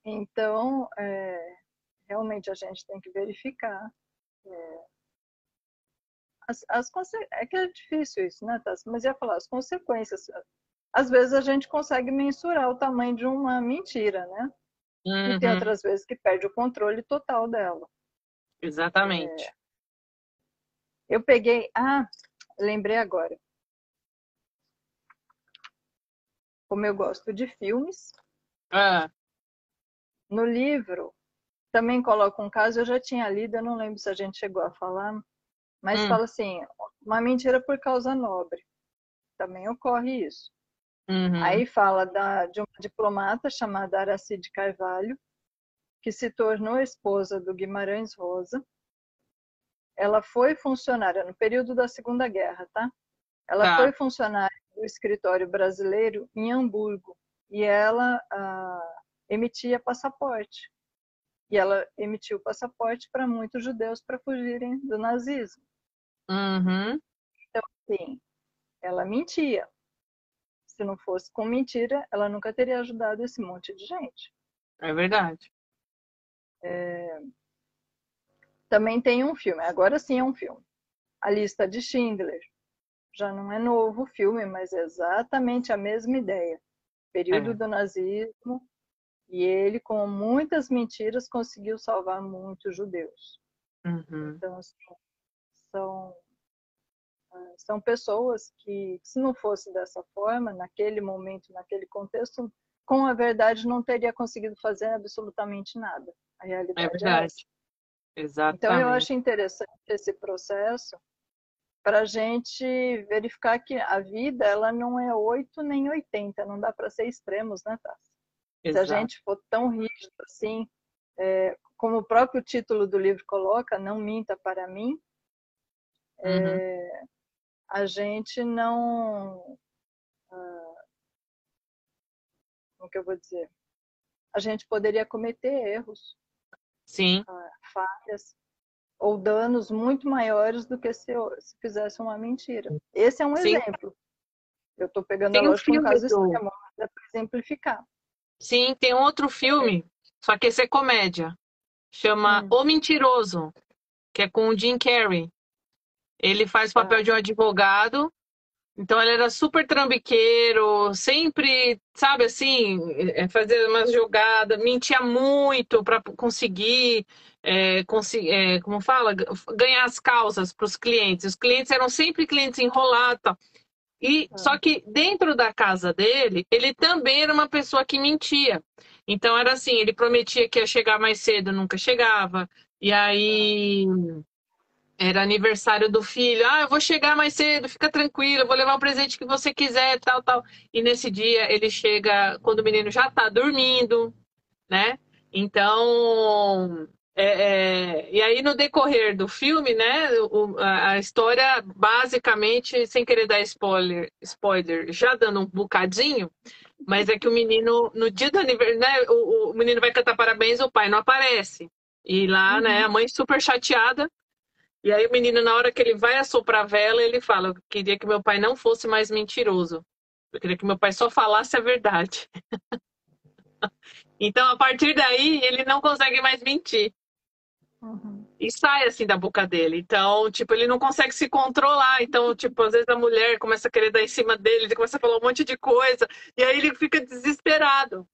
Então, é... realmente a gente tem que verificar. É... As, as É que é difícil isso, né, Tassi? Mas ia falar, as consequências. Às vezes a gente consegue mensurar o tamanho de uma mentira, né? Uhum. E tem uhum. outras vezes que perde o controle total dela. Exatamente. É... Eu peguei. Ah, lembrei agora. Como eu gosto de filmes. Ah. No livro, também coloca um caso, eu já tinha lido, eu não lembro se a gente chegou a falar, mas hum. fala assim: uma mentira por causa nobre. Também ocorre isso. Uhum. Aí fala da, de uma diplomata chamada Aracide Carvalho, que se tornou esposa do Guimarães Rosa. Ela foi funcionária no período da Segunda Guerra, tá? Ela tá. foi funcionária do escritório brasileiro em Hamburgo e ela ah, emitia passaporte. E ela emitiu passaporte para muitos judeus para fugirem do nazismo. Uhum. Então, assim, ela mentia. Se não fosse com mentira, ela nunca teria ajudado esse monte de gente. É verdade. É... Também tem um filme, agora sim é um filme. A Lista de Schindler. Já não é novo o filme, mas é exatamente a mesma ideia. Período é. do nazismo, e ele, com muitas mentiras, conseguiu salvar muitos judeus. Uhum. Então, assim, são, ah, são pessoas que, se não fosse dessa forma, naquele momento, naquele contexto, com a verdade não teria conseguido fazer absolutamente nada. A realidade é verdade. É Exatamente. Então eu acho interessante esse processo para a gente verificar que a vida ela não é 8 nem 80, não dá para ser extremos, né, Tassi? Se a gente for tão rígido assim, é, como o próprio título do livro coloca, não minta para mim, é, uhum. a gente não. Ah, como que eu vou dizer? A gente poderia cometer erros. Sim. Ah, falhas ou danos muito maiores do que se, se fizesse uma mentira. Esse é um Sim. exemplo. Eu estou pegando Tem a lógica um caso do... extremo, para exemplificar. Sim, tem outro filme, só que esse é comédia. Chama hum. O Mentiroso, que é com o Jim Carrey. Ele faz o papel ah. de um advogado. Então ele era super trambiqueiro, sempre, sabe assim, é, fazer umas jogadas, mentia muito para conseguir, é, conseguir é, como fala, ganhar as causas para os clientes. Os clientes eram sempre clientes enrolados. E ah. só que dentro da casa dele, ele também era uma pessoa que mentia. Então era assim, ele prometia que ia chegar mais cedo, nunca chegava. E aí era aniversário do filho. Ah, eu vou chegar mais cedo, fica tranquilo, eu vou levar o presente que você quiser, tal, tal. E nesse dia ele chega quando o menino já tá dormindo, né? Então, É, é, e aí, no decorrer do filme, né, o, a, história, basicamente, sem querer dar spoiler, spoiler, já dando um bocadinho, mas é que o menino, no dia do aniversário, né, o, o, menino vai cantar parabéns, o pai não aparece. E lá, né, uhum. né, a mãe super chateada. E aí, o menino, na hora que ele vai assoprar a vela, ele fala: Eu queria que meu pai não fosse mais mentiroso. Eu queria que meu pai só falasse a verdade. então, a partir daí, ele não consegue mais mentir. Uhum. E sai assim da boca dele. Então, tipo, ele não consegue se controlar. Então, tipo, às vezes a mulher começa a querer dar em cima dele, ele começa a falar um monte de coisa, e aí ele fica desesperado.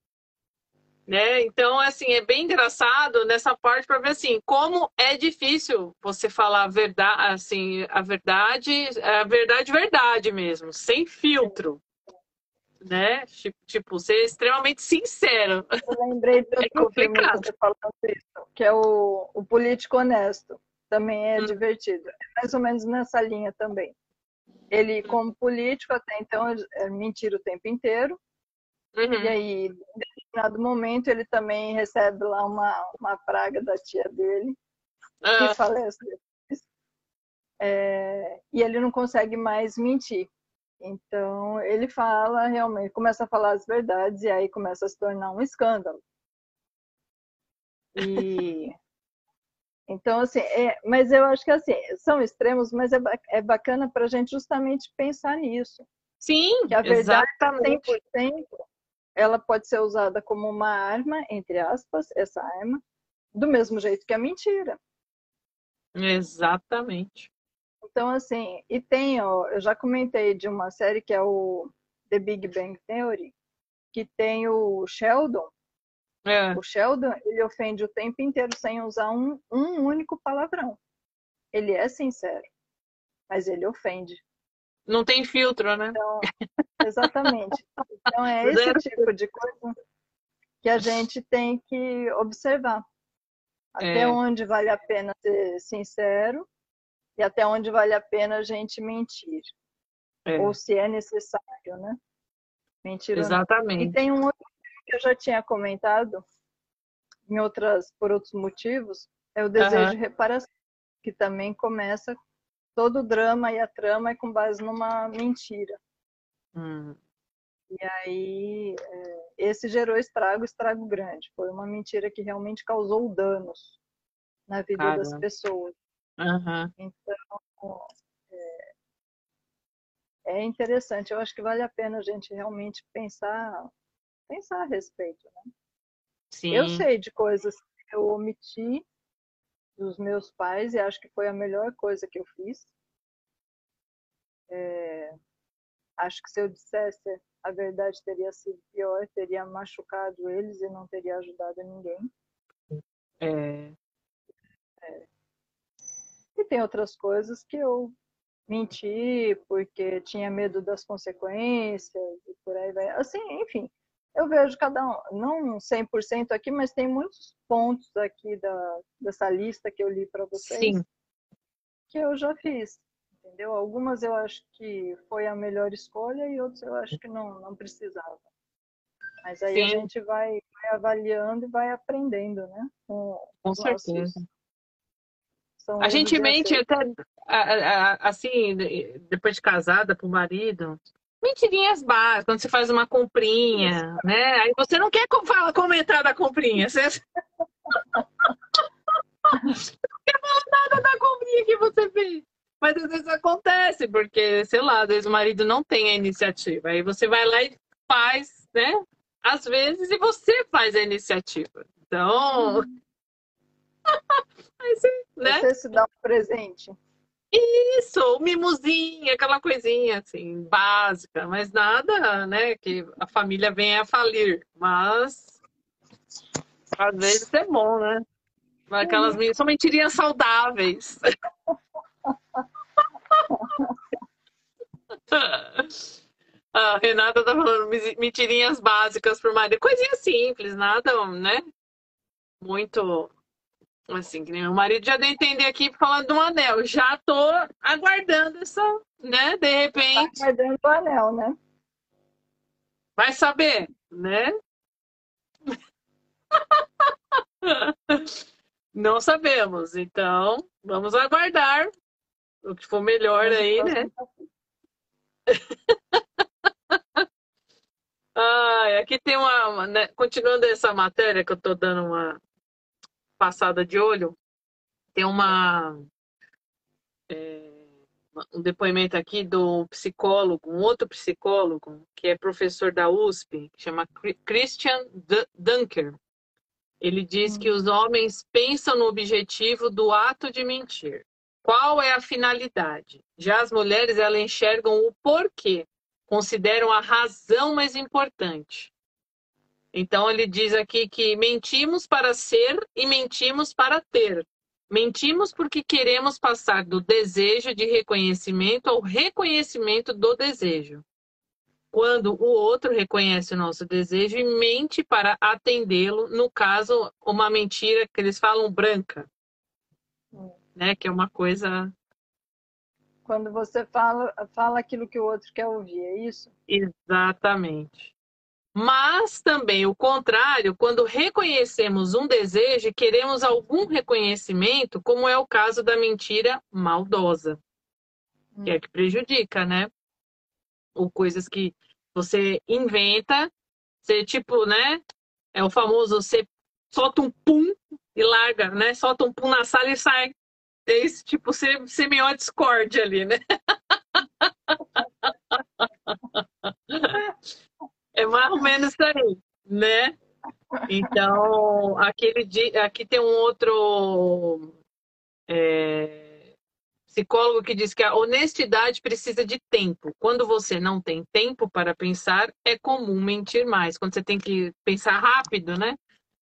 Né? Então, assim, é bem engraçado nessa parte para ver assim, como é difícil você falar a verdade, assim, a verdade, a verdade, verdade mesmo, sem filtro né? Tipo, ser extremamente sincero. Eu lembrei do é complicado. Que, você isso, que é o, o Político Honesto. Também é hum. divertido. É mais ou menos nessa linha também. Ele, hum. como político, até então, é mentira o tempo inteiro. Uhum. E aí, em determinado momento, ele também recebe lá uma, uma praga da tia dele, que ah. falece depois. É, e ele não consegue mais mentir. Então, ele fala realmente, começa a falar as verdades e aí começa a se tornar um escândalo. E então, assim, é, mas eu acho que assim, são extremos, mas é, é bacana para a gente justamente pensar nisso. Sim, que a verdade exatamente. 100%, ela pode ser usada como uma arma, entre aspas, essa arma, do mesmo jeito que a mentira. Exatamente. Então, assim, e tem, ó, eu já comentei de uma série que é o The Big Bang Theory, que tem o Sheldon. É. O Sheldon, ele ofende o tempo inteiro sem usar um, um único palavrão. Ele é sincero, mas ele ofende. Não tem filtro, né? Então, exatamente. Então é esse tipo de coisa que a gente tem que observar. Até é. onde vale a pena ser sincero e até onde vale a pena a gente mentir. É. Ou se é necessário, né? Mentir Exatamente. E tem um outro que eu já tinha comentado em outras por outros motivos, é o desejo de reparação, que também começa todo o drama e a trama é com base numa mentira. Hum. E aí, é, esse gerou estrago, estrago grande. Foi uma mentira que realmente causou danos na vida Caramba. das pessoas. Uhum. Então, é, é, interessante. Eu acho que vale a pena a gente realmente pensar, pensar a respeito. Né? Sim. Eu sei de coisas que eu omiti dos meus pais e acho que foi a melhor coisa que eu fiz. É, acho que se eu dissesse a verdade teria sido pior, teria machucado eles e não teria ajudado ninguém. É. E tem outras coisas que eu menti porque tinha medo das consequências e por aí vai. Assim, enfim, eu vejo cada um, não 100% aqui, mas tem muitos pontos aqui da, dessa lista que eu li para vocês Sim. que eu já fiz, entendeu? Algumas eu acho que foi a melhor escolha e outras eu acho que não, não precisava. Mas aí Sim. a gente vai, vai, avaliando e vai aprendendo, né? Com, com certeza. Nossos, são a gente mente até, assim, depois de casada pro marido, mentirinhas básicas, quando você faz uma comprinha, né? Aí você não quer comentar da comprinha, você... não quer falar nada da comprinha que você fez. Mas às vezes acontece, porque, sei lá, às vezes o marido não tem a iniciativa. Aí você vai lá e faz, né? Às vezes, e você faz a iniciativa. Então, hum. Você, né? Você se dá um presente. Isso, o mimozinho, aquela coisinha assim, básica, mas nada, né, que a família venha a falir. Mas às vezes é bom, né? Aquelas hum. são mentirinhas saudáveis. A Renata tá falando mentirinhas básicas pro marido. Coisinha simples, nada, né? Muito Assim, que meu marido já deu entender aqui falando do anel. Já tô aguardando essa, né? De repente. Tá aguardando o anel, né? Vai saber, né? Não sabemos. Então, vamos aguardar o que for melhor aí, né? ah, aqui tem uma, né? continuando essa matéria que eu estou dando uma passada de olho, tem uma é, um depoimento aqui do psicólogo, um outro psicólogo que é professor da USP, que chama Christian Dunker. Ele diz que os homens pensam no objetivo do ato de mentir. Qual é a finalidade? Já as mulheres, elas enxergam o porquê, consideram a razão mais importante. Então, ele diz aqui que mentimos para ser e mentimos para ter. Mentimos porque queremos passar do desejo de reconhecimento ao reconhecimento do desejo quando o outro reconhece o nosso desejo e mente para atendê-lo, no caso, uma mentira que eles falam branca, né? Que é uma coisa. Quando você fala, fala aquilo que o outro quer ouvir, é isso? Exatamente. Mas também o contrário, quando reconhecemos um desejo e queremos algum reconhecimento, como é o caso da mentira maldosa, que é que prejudica, né? Ou coisas que você inventa, você tipo, né? É o famoso, você solta um pum e larga, né? Solta um pum na sala e sai. É esse tipo, você semeou a discórdia ali, né? é mais ou menos isso aí, né? Então, aquele dia, aqui tem um outro é, psicólogo que diz que a honestidade precisa de tempo. Quando você não tem tempo para pensar, é comum mentir mais. Quando você tem que pensar rápido, né?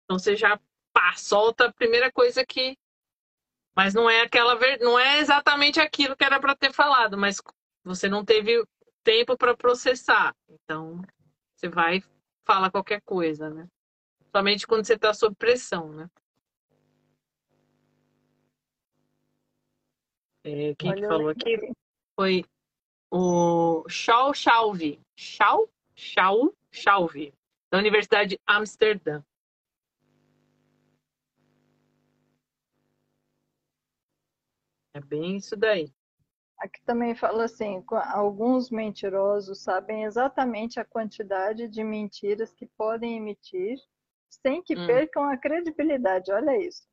Então você já pá, solta a primeira coisa que. Mas não é aquela não é exatamente aquilo que era para ter falado, mas você não teve tempo para processar. Então você vai falar qualquer coisa, né? Somente quando você está sob pressão, né? É, quem que falou aqui? Foi o Shaw Chalvi. Shaw? Shaw Chalvi, da Universidade de Amsterdã. É bem isso daí. Aqui também fala assim: alguns mentirosos sabem exatamente a quantidade de mentiras que podem emitir sem que hum. percam a credibilidade. Olha isso.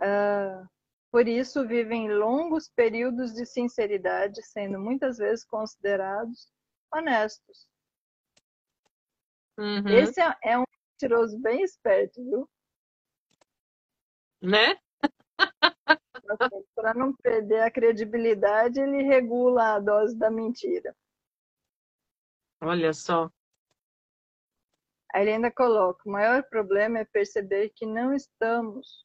Uh, por isso, vivem longos períodos de sinceridade, sendo muitas vezes considerados honestos. Uhum. Esse é, é um mentiroso bem esperto, viu? Né? Para não perder a credibilidade, ele regula a dose da mentira. Olha só. Aí ele ainda coloca: o maior problema é perceber que não estamos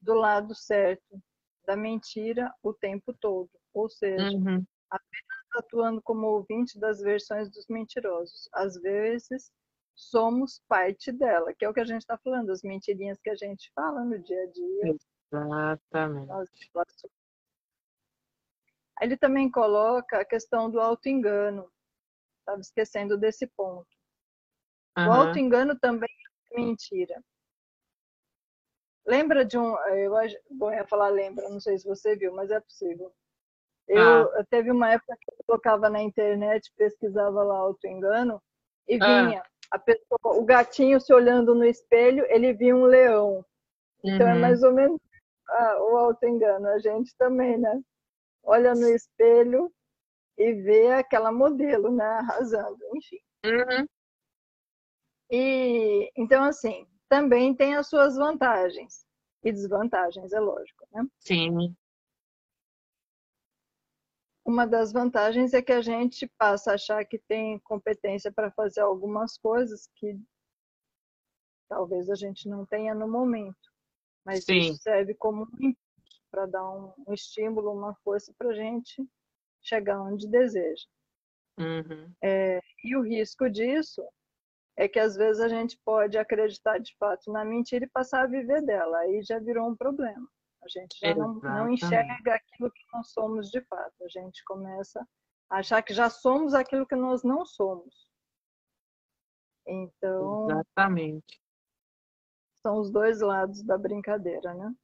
do lado certo da mentira o tempo todo, ou seja, uhum. apenas atuando como ouvinte das versões dos mentirosos. Às vezes somos parte dela, que é o que a gente está falando, as mentirinhas que a gente fala no dia a dia. Exatamente. Ele também coloca a questão do auto-engano. Estava esquecendo desse ponto. Uhum. O auto-engano também é mentira. Lembra de um. Eu vou falar lembra, não sei se você viu, mas é possível. Eu, ah. teve uma época que eu colocava na internet, pesquisava lá auto-engano, e ah. vinha ah. a pessoa, o gatinho se olhando no espelho, ele via um leão. Então é uhum. é mais ou menos ah, o auto-engano. A gente também, né? Olha no espelho e vê aquela modelo, né? Arrasando, enfim. Uhum. E então, assim, também tem as suas vantagens e desvantagens, é lógico, né? Sim. Uma das vantagens é que a gente passa a achar que tem competência para fazer algumas coisas que talvez a gente não tenha no momento, mas Sim. isso serve como um para dar um, um, estímulo, uma força para a gente chegar onde deseja. Uhum. É, e o risco disso é que às vezes a gente pode acreditar de fato na mentira e passar a viver dela. Aí já virou um problema. A gente já não, não, enxerga aquilo que nós somos de fato. A gente começa a achar que já somos aquilo que nós não somos. Então. Exatamente. São os dois lados da brincadeira, né?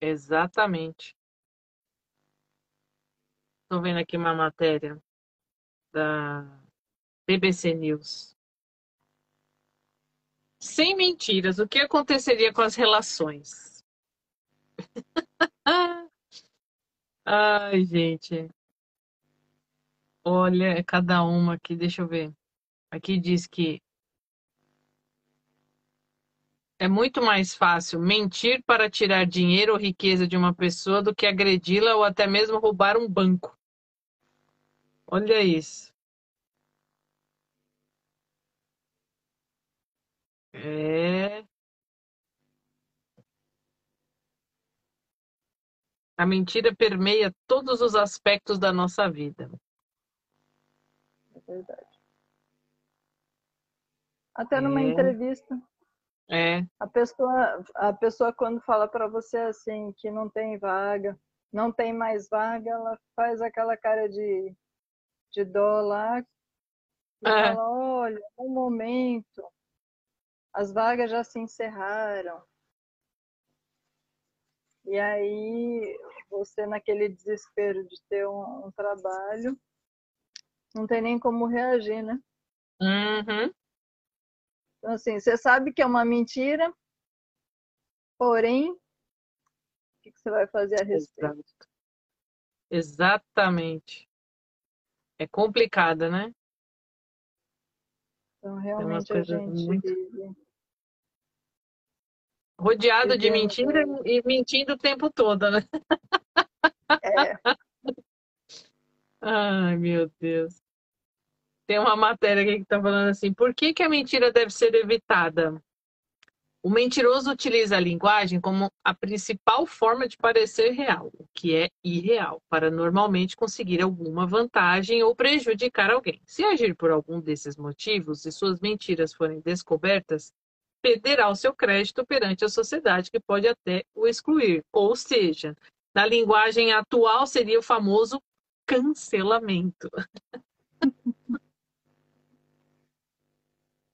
Exatamente. Estou vendo aqui uma matéria da BBC News. Sem mentiras, o que aconteceria com as relações? Ai, gente. Olha, cada uma aqui, deixa eu ver. Aqui diz que é muito mais fácil mentir para tirar dinheiro ou riqueza de uma pessoa do que agredi-la ou até mesmo roubar um banco. Olha isso. É. A mentira permeia todos os aspectos da nossa vida. É verdade. Até numa é. entrevista. É. A pessoa, a pessoa quando fala para você assim que não tem vaga, não tem mais vaga, ela faz aquela cara de, de dó lá e é. fala, olha, um momento, as vagas já se encerraram. E aí você naquele desespero de ter um, um trabalho, não tem nem como reagir, né? Uhum. Então, assim, você sabe que é uma mentira, porém, o que você vai fazer a respeito? Exatamente. É complicada, né? Então, realmente a gente muito... vive. Rodeado de mentira e mentindo o tempo todo, né? É. Ai, meu Deus. Tem uma matéria aqui que está falando assim: por que, que a mentira deve ser evitada? O mentiroso utiliza a linguagem como a principal forma de parecer real, o que é irreal, para normalmente conseguir alguma vantagem ou prejudicar alguém. Se agir por algum desses motivos e suas mentiras forem descobertas, perderá o seu crédito perante a sociedade, que pode até o excluir. Ou seja, na linguagem atual seria o famoso cancelamento.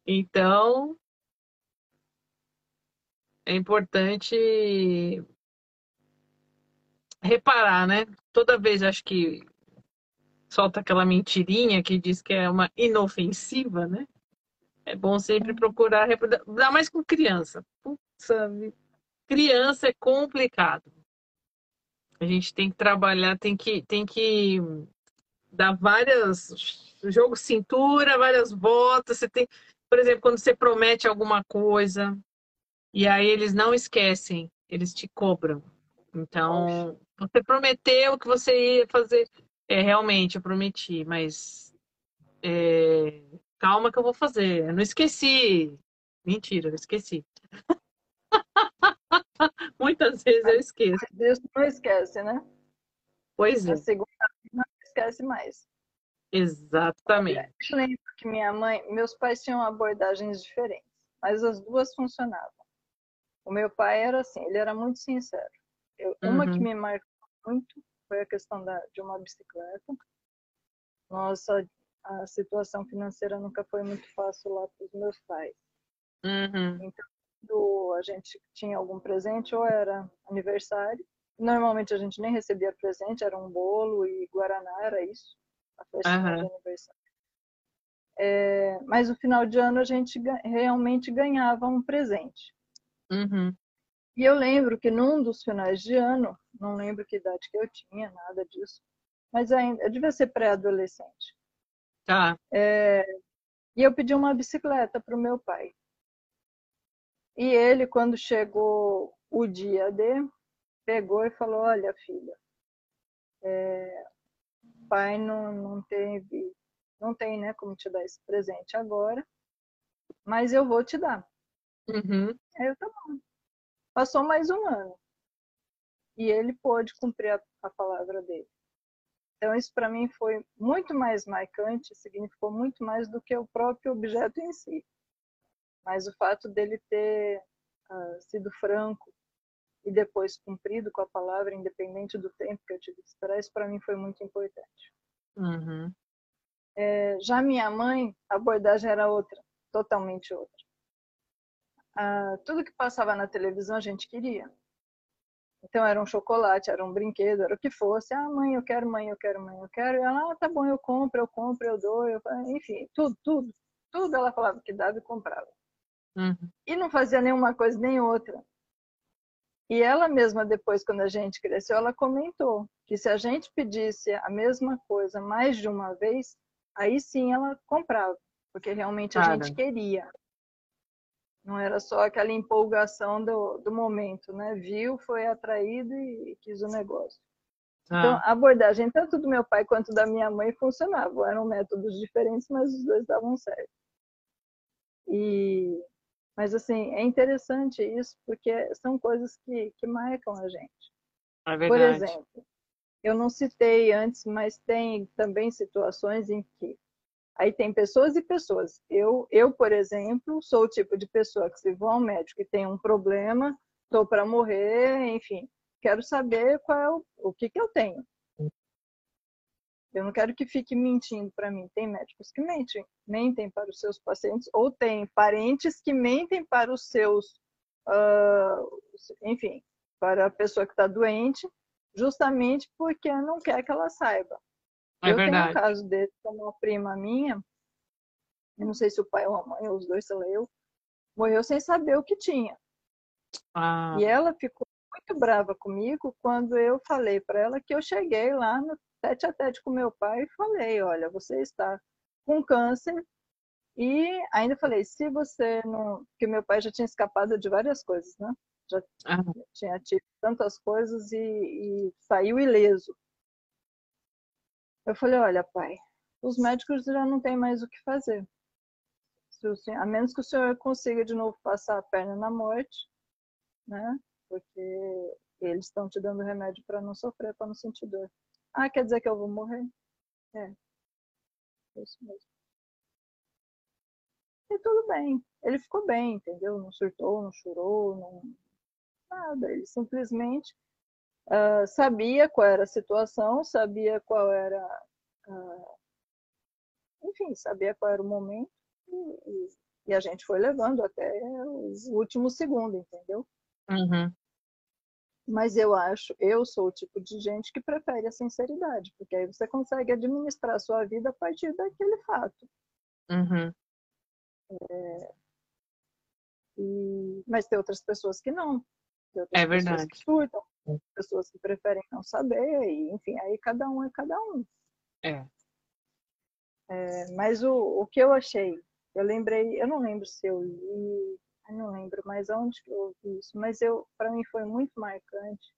Então, é importante reparar, né? Toda vez acho que solta aquela mentirinha que diz que é uma inofensiva, né? É bom sempre procurar, ainda mais com criança. Putz, criança é complicado. A gente tem que trabalhar, tem que, tem que dar várias jogo cintura, várias voltas. Você tem, por exemplo, quando você promete alguma coisa e aí eles não esquecem, eles te cobram. Então, você prometeu que você ia fazer. É, realmente, eu prometi, mas é, calma que eu vou fazer. Eu não esqueci. Mentira, eu esqueci. Muitas vezes eu esqueço. Deus não esquece, né? Pois é. A segunda não esquece mais. Exatamente. Eu lembro que minha mãe, meus pais tinham abordagens diferentes, mas as duas funcionavam. O meu pai era assim, ele era muito sincero. Eu, uhum. Uma que me marcou muito foi a questão da, de uma bicicleta. Nossa, a situação financeira nunca foi muito fácil lá para os meus pais. Uhum. Então, quando a gente tinha algum presente, ou era aniversário, normalmente a gente nem recebia presente, era um bolo e guaraná, era isso a festa uhum. de aniversário. É, mas no final de ano a gente realmente ganhava um presente. Uhum. E eu lembro que num dos finais de ano, não lembro que idade que eu tinha, nada disso, mas ainda, eu devia ser pré-adolescente. Tá. É, e eu pedi uma bicicleta para o meu pai. E ele, quando chegou o dia D, pegou e falou: Olha, filha, é, pai não, não teve, não tem, né, como te dar esse presente agora, mas eu vou te dar. Uhum. Aí eu, tá bom. Passou mais um ano. E ele pôde cumprir a, a palavra dele. Então, isso para mim foi muito mais marcante, significou muito mais do que o próprio objeto em si. Mas o fato dele ter uh, sido franco e depois cumprido com a palavra, independente do tempo que eu tive que esperar, isso para mim foi muito importante. Uhum. É, já minha mãe, a abordagem era outra, totalmente outra. ah, tudo que passava na televisão a gente queria. Então era um chocolate, era um brinquedo, era o que fosse. Ah, mãe, eu quero, mãe, eu quero, mãe, eu quero. E ela, ah, tá bom, eu compro, eu compro, eu dou, eu... enfim, tudo, tudo, tudo ela falava que dava e comprava. Uhum. E não fazia nenhuma coisa nem outra. E ela mesma, depois, quando a gente cresceu, ela comentou que se a gente pedisse a mesma coisa mais de uma vez, aí sim ela comprava, porque realmente a gente queria. Não era só aquela empolgação do, do momento, né? Viu, foi atraído e quis o negócio. Ah. Então, a abordagem tanto do meu pai quanto da minha mãe funcionava. Eram métodos diferentes, mas os dois davam certo. E, mas, assim, é interessante isso, porque são coisas que, que marcam a gente. É verdade. Por exemplo, eu não citei antes, mas tem também situações em que Aí tem pessoas e pessoas. Eu, eu, por exemplo, sou o tipo de pessoa que se vou ao médico e tem um problema, estou para morrer, enfim, quero saber qual é o, o que, que eu tenho. Eu não quero que fique mentindo para mim. Tem médicos que mentem, mentem para os seus pacientes, ou tem parentes que mentem para os seus, uh, enfim, para a pessoa que está doente, justamente porque não quer que ela saiba. É eu verdade. tenho um caso desse com uma prima minha, eu não sei se o pai ou a mãe, ou os dois, sei lá, eu, morreu sem saber o que tinha. Ah. E ela ficou muito brava comigo quando eu falei para ela que eu cheguei lá no tete a tete com meu pai e falei, olha, você está com câncer e ainda falei, se você não... Porque meu pai já tinha escapado de várias coisas, né? Já ah. tinha tido tantas coisas e, e saiu ileso. Eu falei, olha, pai, os médicos já não têm mais o que fazer. Senhor, a menos que o senhor consiga de novo passar a perna na morte, né? Porque eles estão te dando remédio para não sofrer, para não sentir dor. Ah, quer dizer que eu vou morrer? É. é isso mesmo. E tudo bem. Ele ficou bem, entendeu? Não surtou, não chorou, não... nada. Ele simplesmente uh, sabia qual era a situação, sabia qual era, uh, enfim, sabia qual era o momento e, e, a gente foi levando até o último segundo, entendeu? Uhum. Mas eu acho, eu sou o tipo de gente que prefere a sinceridade, porque aí você consegue administrar a sua vida a partir daquele fato. Uhum. É, e, mas tem outras pessoas que não. Tem outras é verdade. que surtam, pessoas que preferem não saber, e, enfim, aí cada um é cada um. É. é mas o, o que eu achei, eu lembrei, eu não lembro se eu li, eu não lembro mais aonde que eu ouvi isso, mas eu, para mim foi muito marcante,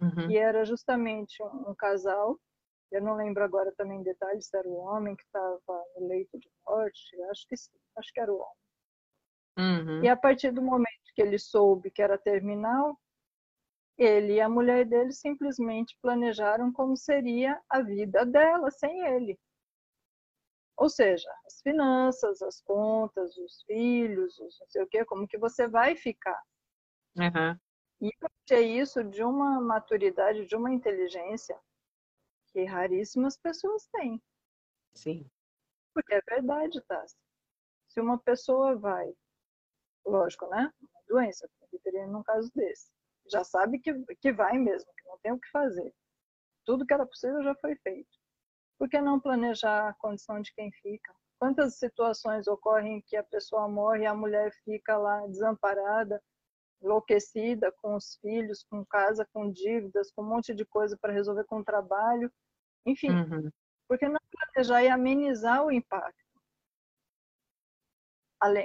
uhum. e era justamente um, um casal, eu não lembro agora também detalhes se era o homem que estava no leito de morte, acho que sim, acho que era o homem. Uhum. E a partir do momento que ele soube que era terminal, ele e a mulher dele simplesmente planejaram como seria a vida dela sem ele. Ou seja, as finanças, as contas, os filhos, os não sei o quê, como que você vai ficar. Uhum. E eu achei isso de uma maturidade, de uma inteligência que raríssimas pessoas têm. Sim. Porque é verdade, Tassi. Se uma pessoa vai, lógico, né? Uma doença, teria num caso desse já sabe que, que vai mesmo, que não tem o que fazer. Tudo que era possível já foi feito. Por que não planejar a condição de quem fica? Quantas situações ocorrem que a pessoa morre e a mulher fica lá desamparada, enlouquecida, com os filhos, com casa, com dívidas, com um monte de coisa para resolver com o trabalho? Enfim, uhum. por que não planejar e amenizar o impacto?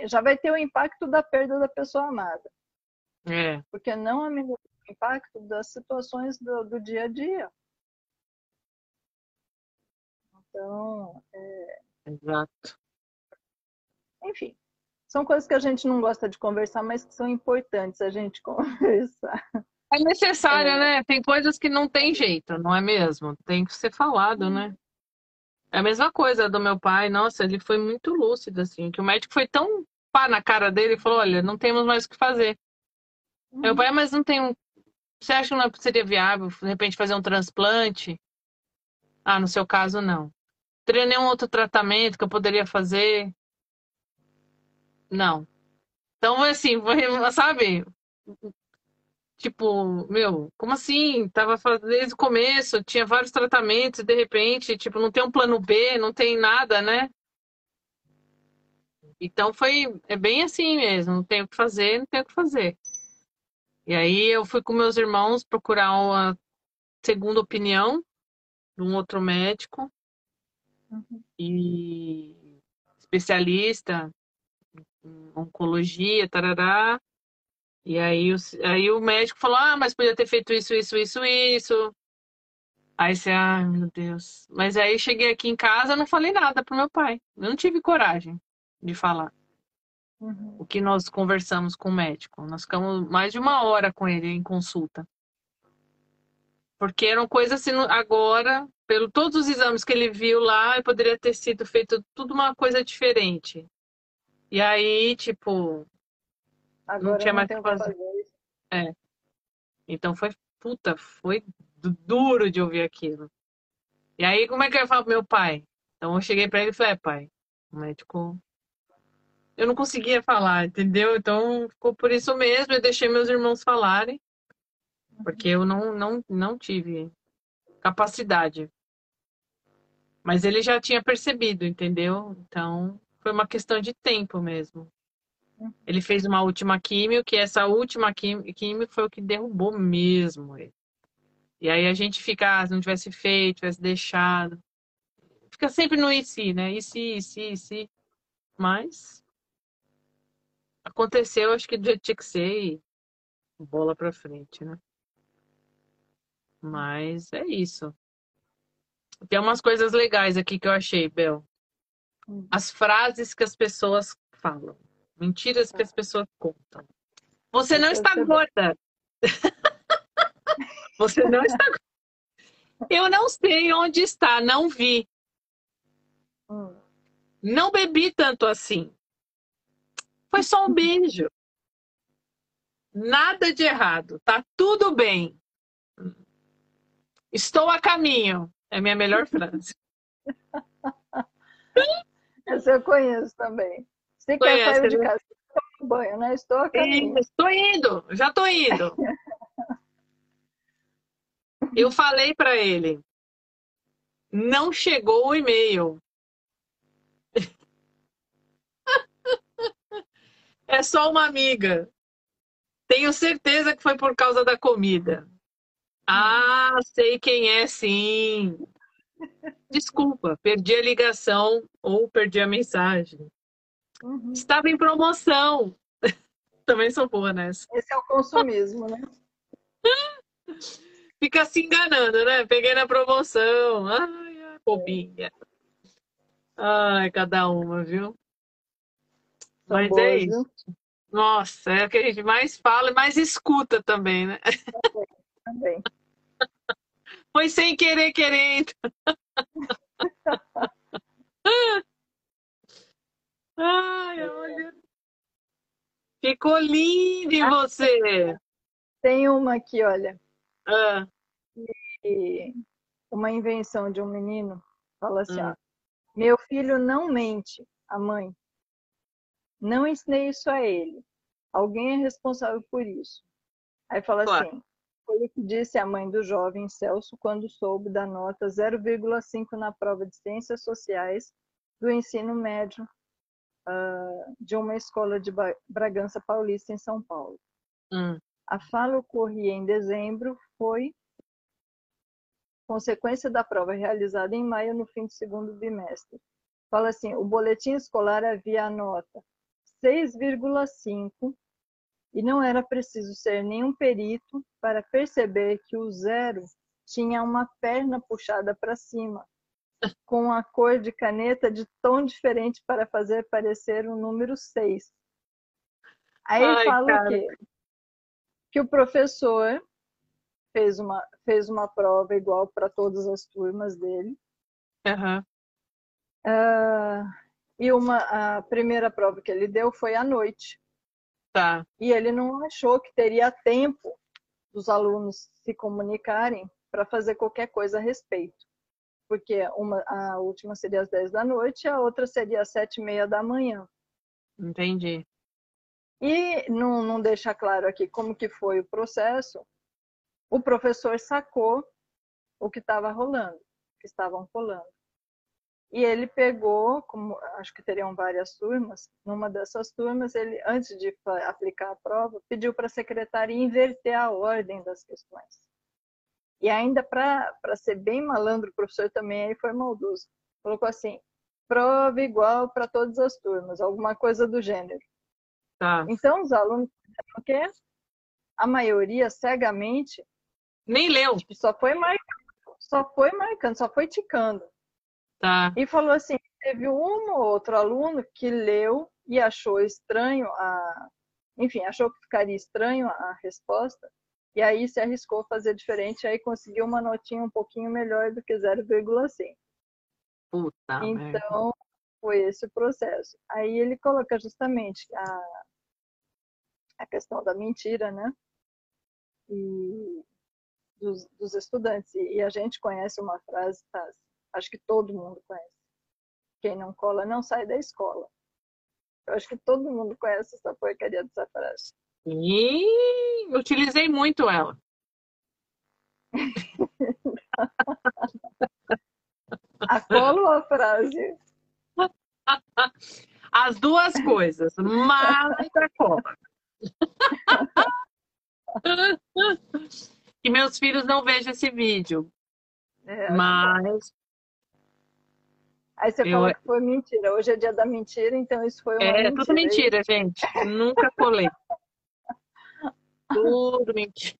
já vai ter o impacto da perda da pessoa amada. É. Porque não amenizar o impacto das situações do, do dia a dia. Então, é... Exato. Enfim, são coisas que a gente não gosta de conversar, mas que são importantes a gente conversar. É necessário, é... né? Tem coisas que não tem jeito, não é mesmo? Tem que ser falado, né? É a mesma coisa do meu pai, nossa, ele foi muito lúcido, assim, que o médico foi tão pá na cara dele e falou, olha, não temos mais o que fazer. Meu pai, mas não tem um. Você acha que não seria viável, de repente, fazer um transplante? Ah, no seu caso, não. Teria nenhum outro tratamento que eu poderia fazer? Não. Então, assim, sabe? Tipo, meu, como assim? Tava desde o começo, tinha vários tratamentos, de repente, tipo, não tem um plano B, não tem nada, né? Então foi, é bem assim mesmo, não tem o que fazer, não tem o que fazer. E aí eu fui com meus irmãos procurar uma segunda opinião de um outro médico uhum. e especialista em oncologia, tarará. E aí, o, aí o médico falou: Ah, mas podia ter feito isso, isso, isso, isso. Aí você, ai ah, meu Deus. Mas aí cheguei aqui em casa, não falei nada pro meu pai. Eu não tive coragem de falar. Uhum. O que nós conversamos com o médico. Nós ficamos mais de uma hora com ele em consulta. Porque eram coisas assim, agora, pelo todos os exames que ele viu lá, poderia ter sido feito tudo uma coisa diferente. E aí, tipo, agora não tinha mais o que fazer. fazer. É. Então foi, puta, foi duro de ouvir aquilo. E aí, como é que eu ia falar pro meu pai? Então eu cheguei para ele e falei, é, pai, o médico eu não conseguia falar, entendeu? Então ficou por isso mesmo, eu deixei meus irmãos falarem, porque eu não, não, não tive capacidade. Mas ele já tinha percebido, entendeu? Então foi uma questão de tempo mesmo. Ele fez uma última químio, que essa última químio foi o que derrubou mesmo ele. E aí a gente fica, ah, se não tivesse feito, tivesse deixado. Fica sempre no e se, né? E se, e se, e se. Mas Aconteceu, acho que tinha que ser e bola pra frente, né? Mas é isso. Tem umas coisas legais aqui que eu achei, Bel. Hum. As frases que as pessoas falam. Mentiras que as pessoas contam. Você não está gorda. Você não está Eu não sei onde está, não vi. Hum. Não bebi tanto assim. Foi só um beijo. Nada de errado. Tá tudo bem. Estou a caminho. É a minha melhor frase. Essa eu conheço também. Você quer sair de né? casa? Estou banho, né? Estou a caminho. Estou indo. Já estou indo. eu falei para ele. Não chegou o e-mail. É só uma amiga. Tenho certeza que foi por causa da comida. Ah, sei quem é, sim. Desculpa, perdi a ligação ou perdi a mensagem. Uhum. Estava em promoção. Também sou boa nessa. Esse é o consumismo, né? Fica se enganando, né? Peguei na promoção. Ai, bobinha. Ai, cada uma, viu? São Mas é boas, é isso. Viu? Nossa, é o que a gente mais fala e mais escuta também, né? Também. também. Foi sem querer, querendo. Ai, olha. Ficou lindo em você. Tem uma aqui, olha. Ah. E uma invenção de um menino. Fala assim, ah. ó, Meu filho não mente, a mãe. Não ensinei isso a ele. Alguém é responsável por isso. Aí fala claro. assim: foi o que disse a mãe do jovem Celso quando soube da nota 0,5 na prova de Ciências Sociais do ensino médio uh, de uma escola de Bragança Paulista, em São Paulo. Hum. A fala ocorria em dezembro, foi consequência da prova realizada em maio, no fim do segundo bimestre. Fala assim: o boletim escolar havia a nota 6,5 e não era preciso ser nenhum perito para perceber que o zero tinha uma perna puxada para cima, com a cor de caneta de tom diferente para fazer parecer o número 6. Aí Ai, fala cara. o quê? Que o professor fez uma, fez uma prova igual para todas as turmas dele. Uhum. Uh, e uma, a primeira prova que ele deu foi à noite. Tá. E ele não achou que teria tempo dos alunos se comunicarem para fazer qualquer coisa a respeito. Porque uma, a última seria às 10 da noite e a outra seria às 7 e meia da manhã. Entendi. E não, não deixa claro aqui como que foi o processo, o professor sacou o que estava rolando, que estavam colando. E ele pegou, como acho que teriam várias turmas, numa dessas turmas, ele, antes de aplicar a prova, pediu para a secretária inverter a ordem das questões. E ainda para ser bem malandro, o professor também aí foi maldoso. Colocou assim: prova igual para todas as turmas, alguma coisa do gênero. Tá. Então, os alunos, o quê? A maioria, cegamente, nem leu. Tipo, só foi marcando, só foi marcando, só foi ticando. Tá. E falou assim, teve um ou outro aluno que leu e achou estranho a, enfim, achou que ficaria estranho a resposta, e aí se arriscou a fazer diferente, aí conseguiu uma notinha um pouquinho melhor do que 0,5. Puta então, merda. foi esse o processo. Aí ele coloca justamente a, a questão da mentira, né? E dos, dos estudantes. E, e, a gente conhece uma frase, tá? Acho que todo mundo conhece. Quem não cola não sai da escola. Eu acho que todo mundo conhece essa porcaria dessa frase. E utilizei muito ela. a cola ou a frase? As duas coisas, mas a cola. que meus filhos não vejam esse vídeo. É, mas. Aí você eu... falou que foi mentira. Hoje é dia da mentira, então isso foi uma é, mentira. É, tudo mentira, gente. Nunca colei. tudo mentira.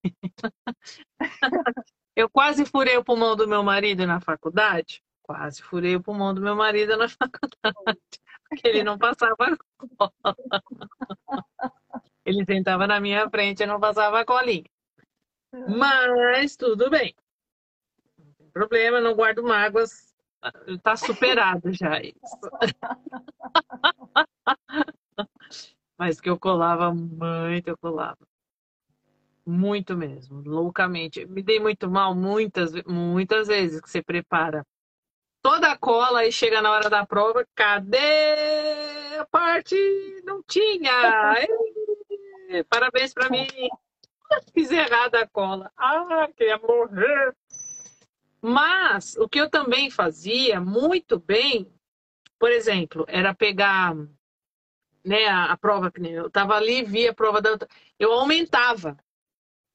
Eu quase furei o pulmão do meu marido na faculdade. Quase furei o pulmão do meu marido na faculdade. Porque ele não passava cola. Ele sentava na minha frente e não passava a colinha. Mas tudo bem. Não tem problema, não guardo mágoas. Tá superado já isso. Mas que eu colava muito, eu colava. Muito mesmo, loucamente. Me dei muito mal muitas, muitas vezes que você prepara toda a cola e chega na hora da prova, cadê a parte? Não tinha! Ei, parabéns para mim! Fiz errado a cola. Ah, queria morrer. Mas o que eu também fazia muito bem, por exemplo, era pegar né, a, a prova que eu estava ali, via a prova da outra, eu aumentava.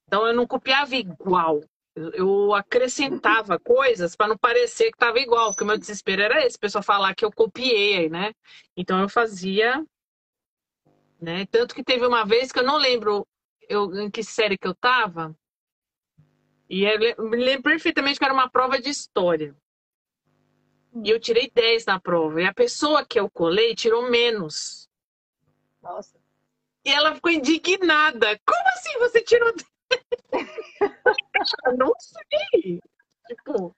Então eu não copiava igual. Eu, acrescentava coisas para não parecer que estava igual, porque o meu desespero era esse, a pessoa falar que eu copiei, né? Então eu fazia, né? Tanto que teve uma vez que eu não lembro eu, em que série que eu tava. E eu me lembro perfeitamente que era uma prova de história. E eu tirei 10 na prova. E a pessoa que eu colei tirou menos. Nossa. E ela ficou indignada. Como assim você tirou 10? eu não sei. Tipo,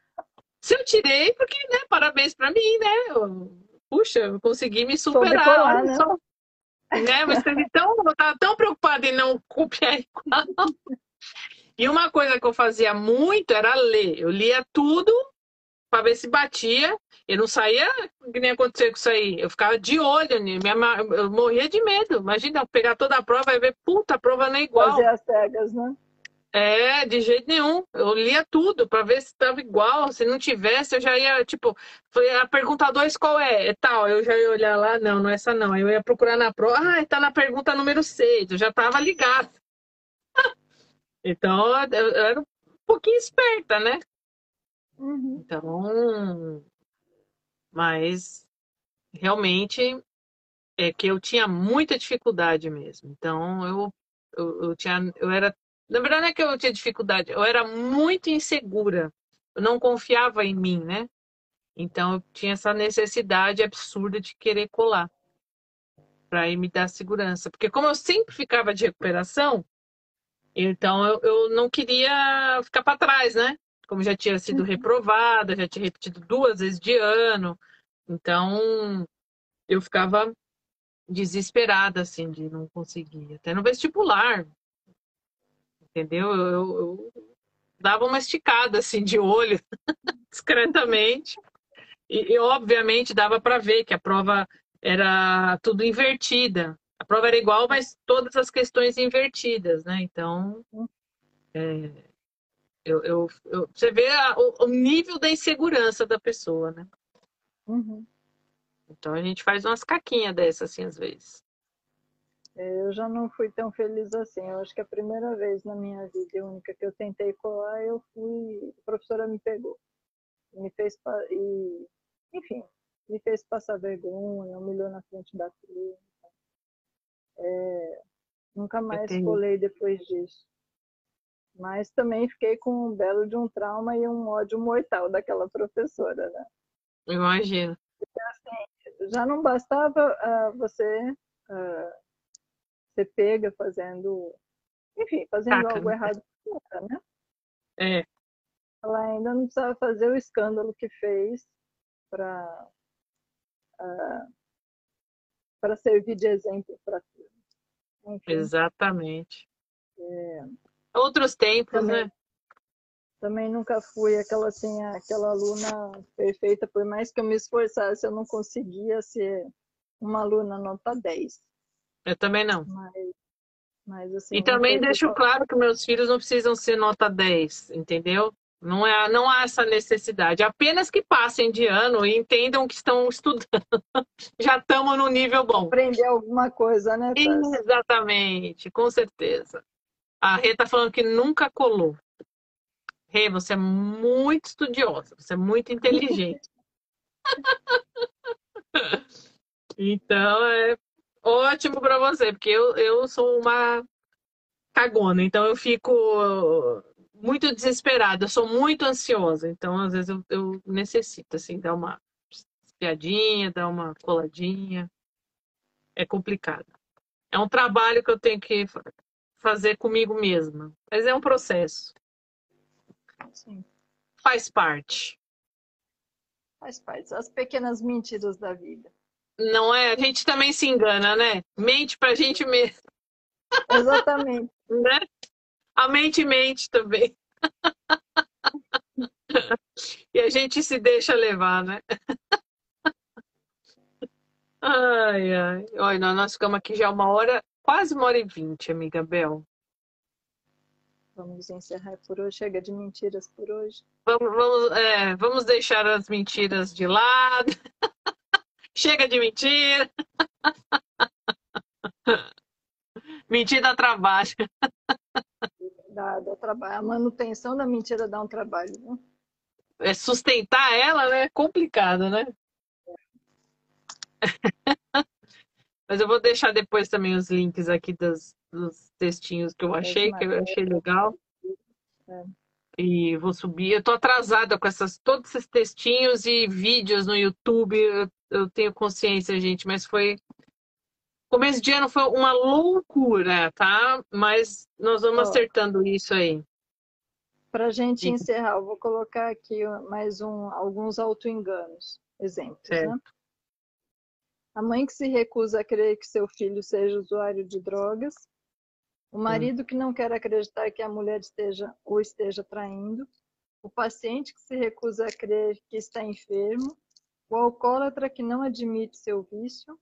se eu tirei, porque, né, parabéns pra mim, né? Eu, puxa, eu consegui me superar. Né? Só né? Mas tão, eu estava tão preocupada em não copiar igual. E uma coisa que eu fazia muito era ler. Eu lia tudo para ver se batia. Eu não saía que nem aconteceu com isso aí. Eu ficava de olho, eu morria de medo. Imagina, eu pegar toda a prova e ver, puta, a prova não é igual. Fazer as cegas, né? É, de jeito nenhum. Eu lia tudo para ver se estava igual. Se não tivesse, eu já ia, tipo, a pergunta 2 qual é? É tal. Eu já ia olhar lá, não, não é essa não. Eu ia procurar na prova, ah, tá na pergunta número 6. Eu já tava ligado. Então, eu, eu, era um pouquinho esperta, né? Uhum. Então, mas realmente é que eu tinha muita dificuldade mesmo. Então, eu, eu, eu tinha, eu era na verdade, não é que eu tinha dificuldade, eu era muito insegura. Eu não confiava em mim, né? Então eu tinha essa necessidade absurda de querer colar para me dar segurança. Porque como eu sempre ficava de recuperação, então eu, eu não queria ficar para trás, né? Como já tinha sido uhum. reprovada, já tinha repetido duas vezes de ano. Então eu ficava desesperada, assim, de não conseguir. Até no vestibular, entendeu? Eu, eu, eu dava uma esticada assim de olho, discretamente, e, e, obviamente dava para ver que a prova era tudo invertida. A prova era igual, mas todas as questões invertidas, né? Então, é, eu, eu, eu, você vê a, o, o, nível da insegurança da pessoa, né? Uhum. Então a gente faz umas caquinhas dessas, assim, às vezes. Eu já não fui tão feliz assim. Eu acho que a primeira vez na minha vida, única que eu tentei colar, eu fui. A professora me pegou. Me fez. E, enfim, me fez passar vergonha, humilhou na frente da turma. É, nunca mais colei depois disso. Mas também fiquei com um belo de um trauma e um ódio mortal daquela professora, né? Imagino. Assim, já não bastava uh, você uh, ser pega fazendo, enfim, fazendo algo né? errado, né? É. Ela ainda não precisava fazer o escândalo que fez para uh, para servir de exemplo para tudo. Exatamente. É, Outros tempos, também, né? Também nunca fui aquela assim, aquela aluna perfeita, por mais que eu me esforçasse, eu não conseguia ser uma aluna nota 10. Eu também não. Mas, mas assim, e também deixo claro que meus filhos não precisam ser nota 10, entendeu? Não, é, não há essa necessidade. Apenas que passem de ano e entendam que estão estudando. Já estamos no nível bom. Aprender alguma coisa, né? Exatamente, com certeza. A Rê está falando que nunca colou. Rê, você é muito estudiosa, você é muito inteligente. então, é ótimo para você, porque eu, eu sou uma cagona, então eu fico muito desesperada, eu sou muito ansiosa, então às vezes eu, eu necessito assim dar uma piadinha, dar uma coladinha. É complicado. É um trabalho que eu tenho que fazer comigo mesma, mas é um processo. Sim. Faz parte. Faz parte. As pequenas mentiras da vida. Não é? A gente também se engana, né? Mente pra gente mesmo. Exatamente. né? A mente mente também. e a gente se deixa levar, né? ai, ai. Olha, nós ficamos aqui já uma hora, quase uma hora e vinte, amiga Bel. Vamos encerrar por hoje. Chega de mentiras por hoje. Vamos, vamos, é, vamos deixar as mentiras de lado. Chega de mentira. Mentira trabalho. Dá, dá trabalho. A manutenção da mentira dá um trabalho, né? É sustentar ela, né? É complicado, né? Mas eu vou deixar depois também os links aqui das, dos textinhos que eu achei, que eu achei legal. É. E vou subir. Eu tô atrasada com essas, todos esses textinhos e vídeos no YouTube. Eu, eu tenho consciência, gente, mas foi Começo de ano foi uma loucura, tá? Mas nós vamos oh. acertando isso aí. Para a gente Sim. encerrar, eu vou colocar aqui mais um, alguns autoenganos, exemplos. Né? A mãe que se recusa a crer que seu filho seja usuário de drogas. O marido que não quer acreditar que a mulher esteja ou esteja traindo. O paciente que se recusa a crer que está enfermo. O alcoólatra que não admite seu vício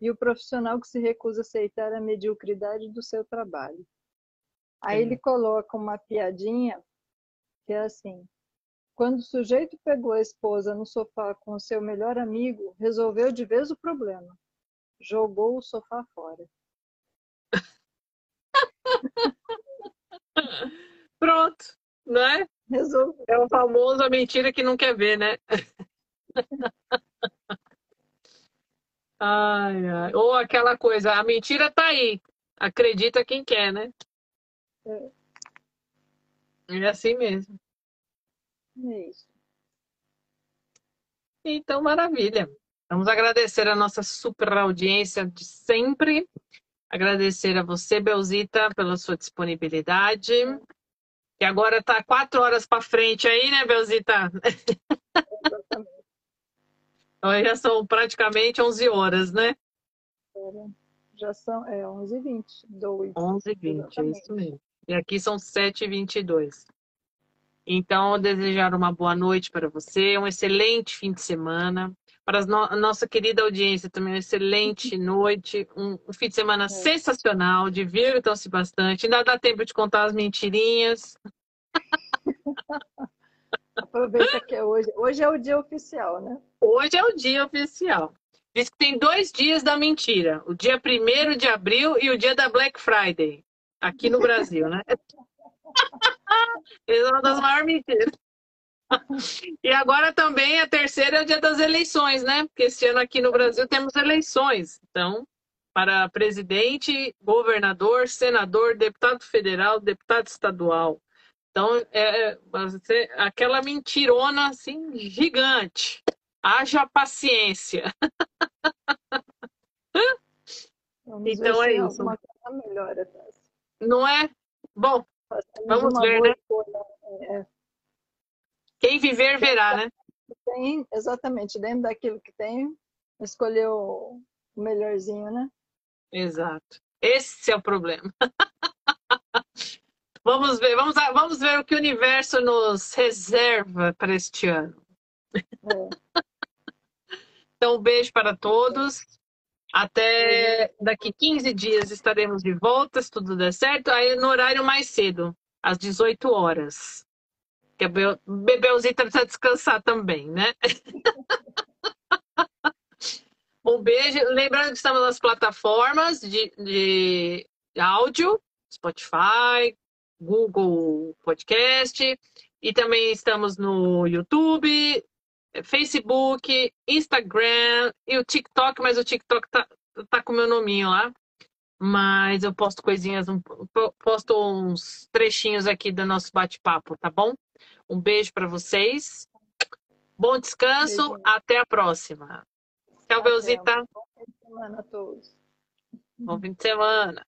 e o profissional que se recusa a aceitar a mediocridade do seu trabalho. Aí ele coloca uma piadinha que é assim: quando o sujeito pegou a esposa no sofá com o seu melhor amigo, resolveu de vez o problema. Jogou o sofá fora. Pronto, né? Resolveu. É o famoso a mentira que não quer ver, né? Ai, ai. Ou aquela coisa, a mentira tá aí. Acredita quem quer, né? É, é assim mesmo. É isso. Então, maravilha. Vamos agradecer a nossa super audiência de sempre. Agradecer a você, Belzita, pela sua disponibilidade. E agora tá quatro horas para frente aí, né, Belzita? Então já são praticamente 11 horas, né? Já são é, 11h20. 11h20, é isso mesmo. E aqui são 7h22. Então, desejar uma boa noite para você, um excelente fim de semana. para a nossa querida audiência também uma excelente noite, um, um fim de semana é. sensacional, divirtam-se bastante. Ainda dá tempo de contar as mentirinhas. Aproveita que é hoje. Hoje é o dia oficial, né? Hoje é o dia oficial. Diz que tem dois dias da mentira: o dia 1 de abril e o dia da Black Friday, aqui no Brasil, né? é uma das maiores mentiras. E agora também a terceira é o dia das eleições, né? Porque esse ano aqui no Brasil temos eleições. Então, para presidente, governador, senador, deputado federal, deputado estadual. Então, é, é aquela mentirona assim gigante. Haja paciência. Vamos então é isso. Melhor, Não é? Bom, vamos ver, né? É. Quem viver verá, né? Tem, exatamente, dentro daquilo que tem, escolher o melhorzinho, né? Exato. Esse é o problema. vamos ver, vamos, vamos ver o que o universo nos reserva para este ano. É. então, um beijo para todos. Até daqui 15 dias estaremos de volta, se tudo der certo. Aí no horário mais cedo, às 18 horas. Que a Bebelzita precisa descansar também, né? um beijo. Lembrando que estamos nas plataformas de, de áudio, Spotify, Google Podcast, e também estamos no YouTube, Facebook, Instagram e o TikTok, mas o TikTok tá, tá com meu nominho lá. Mas eu posto coisinhas, posto uns trechinhos aqui do nosso bate-papo, tá bom? Um beijo para vocês. Bom descanso. Beijo. Até a próxima. Tchau, Belzita. Bom fim de semana a todos. Bom fim de semana.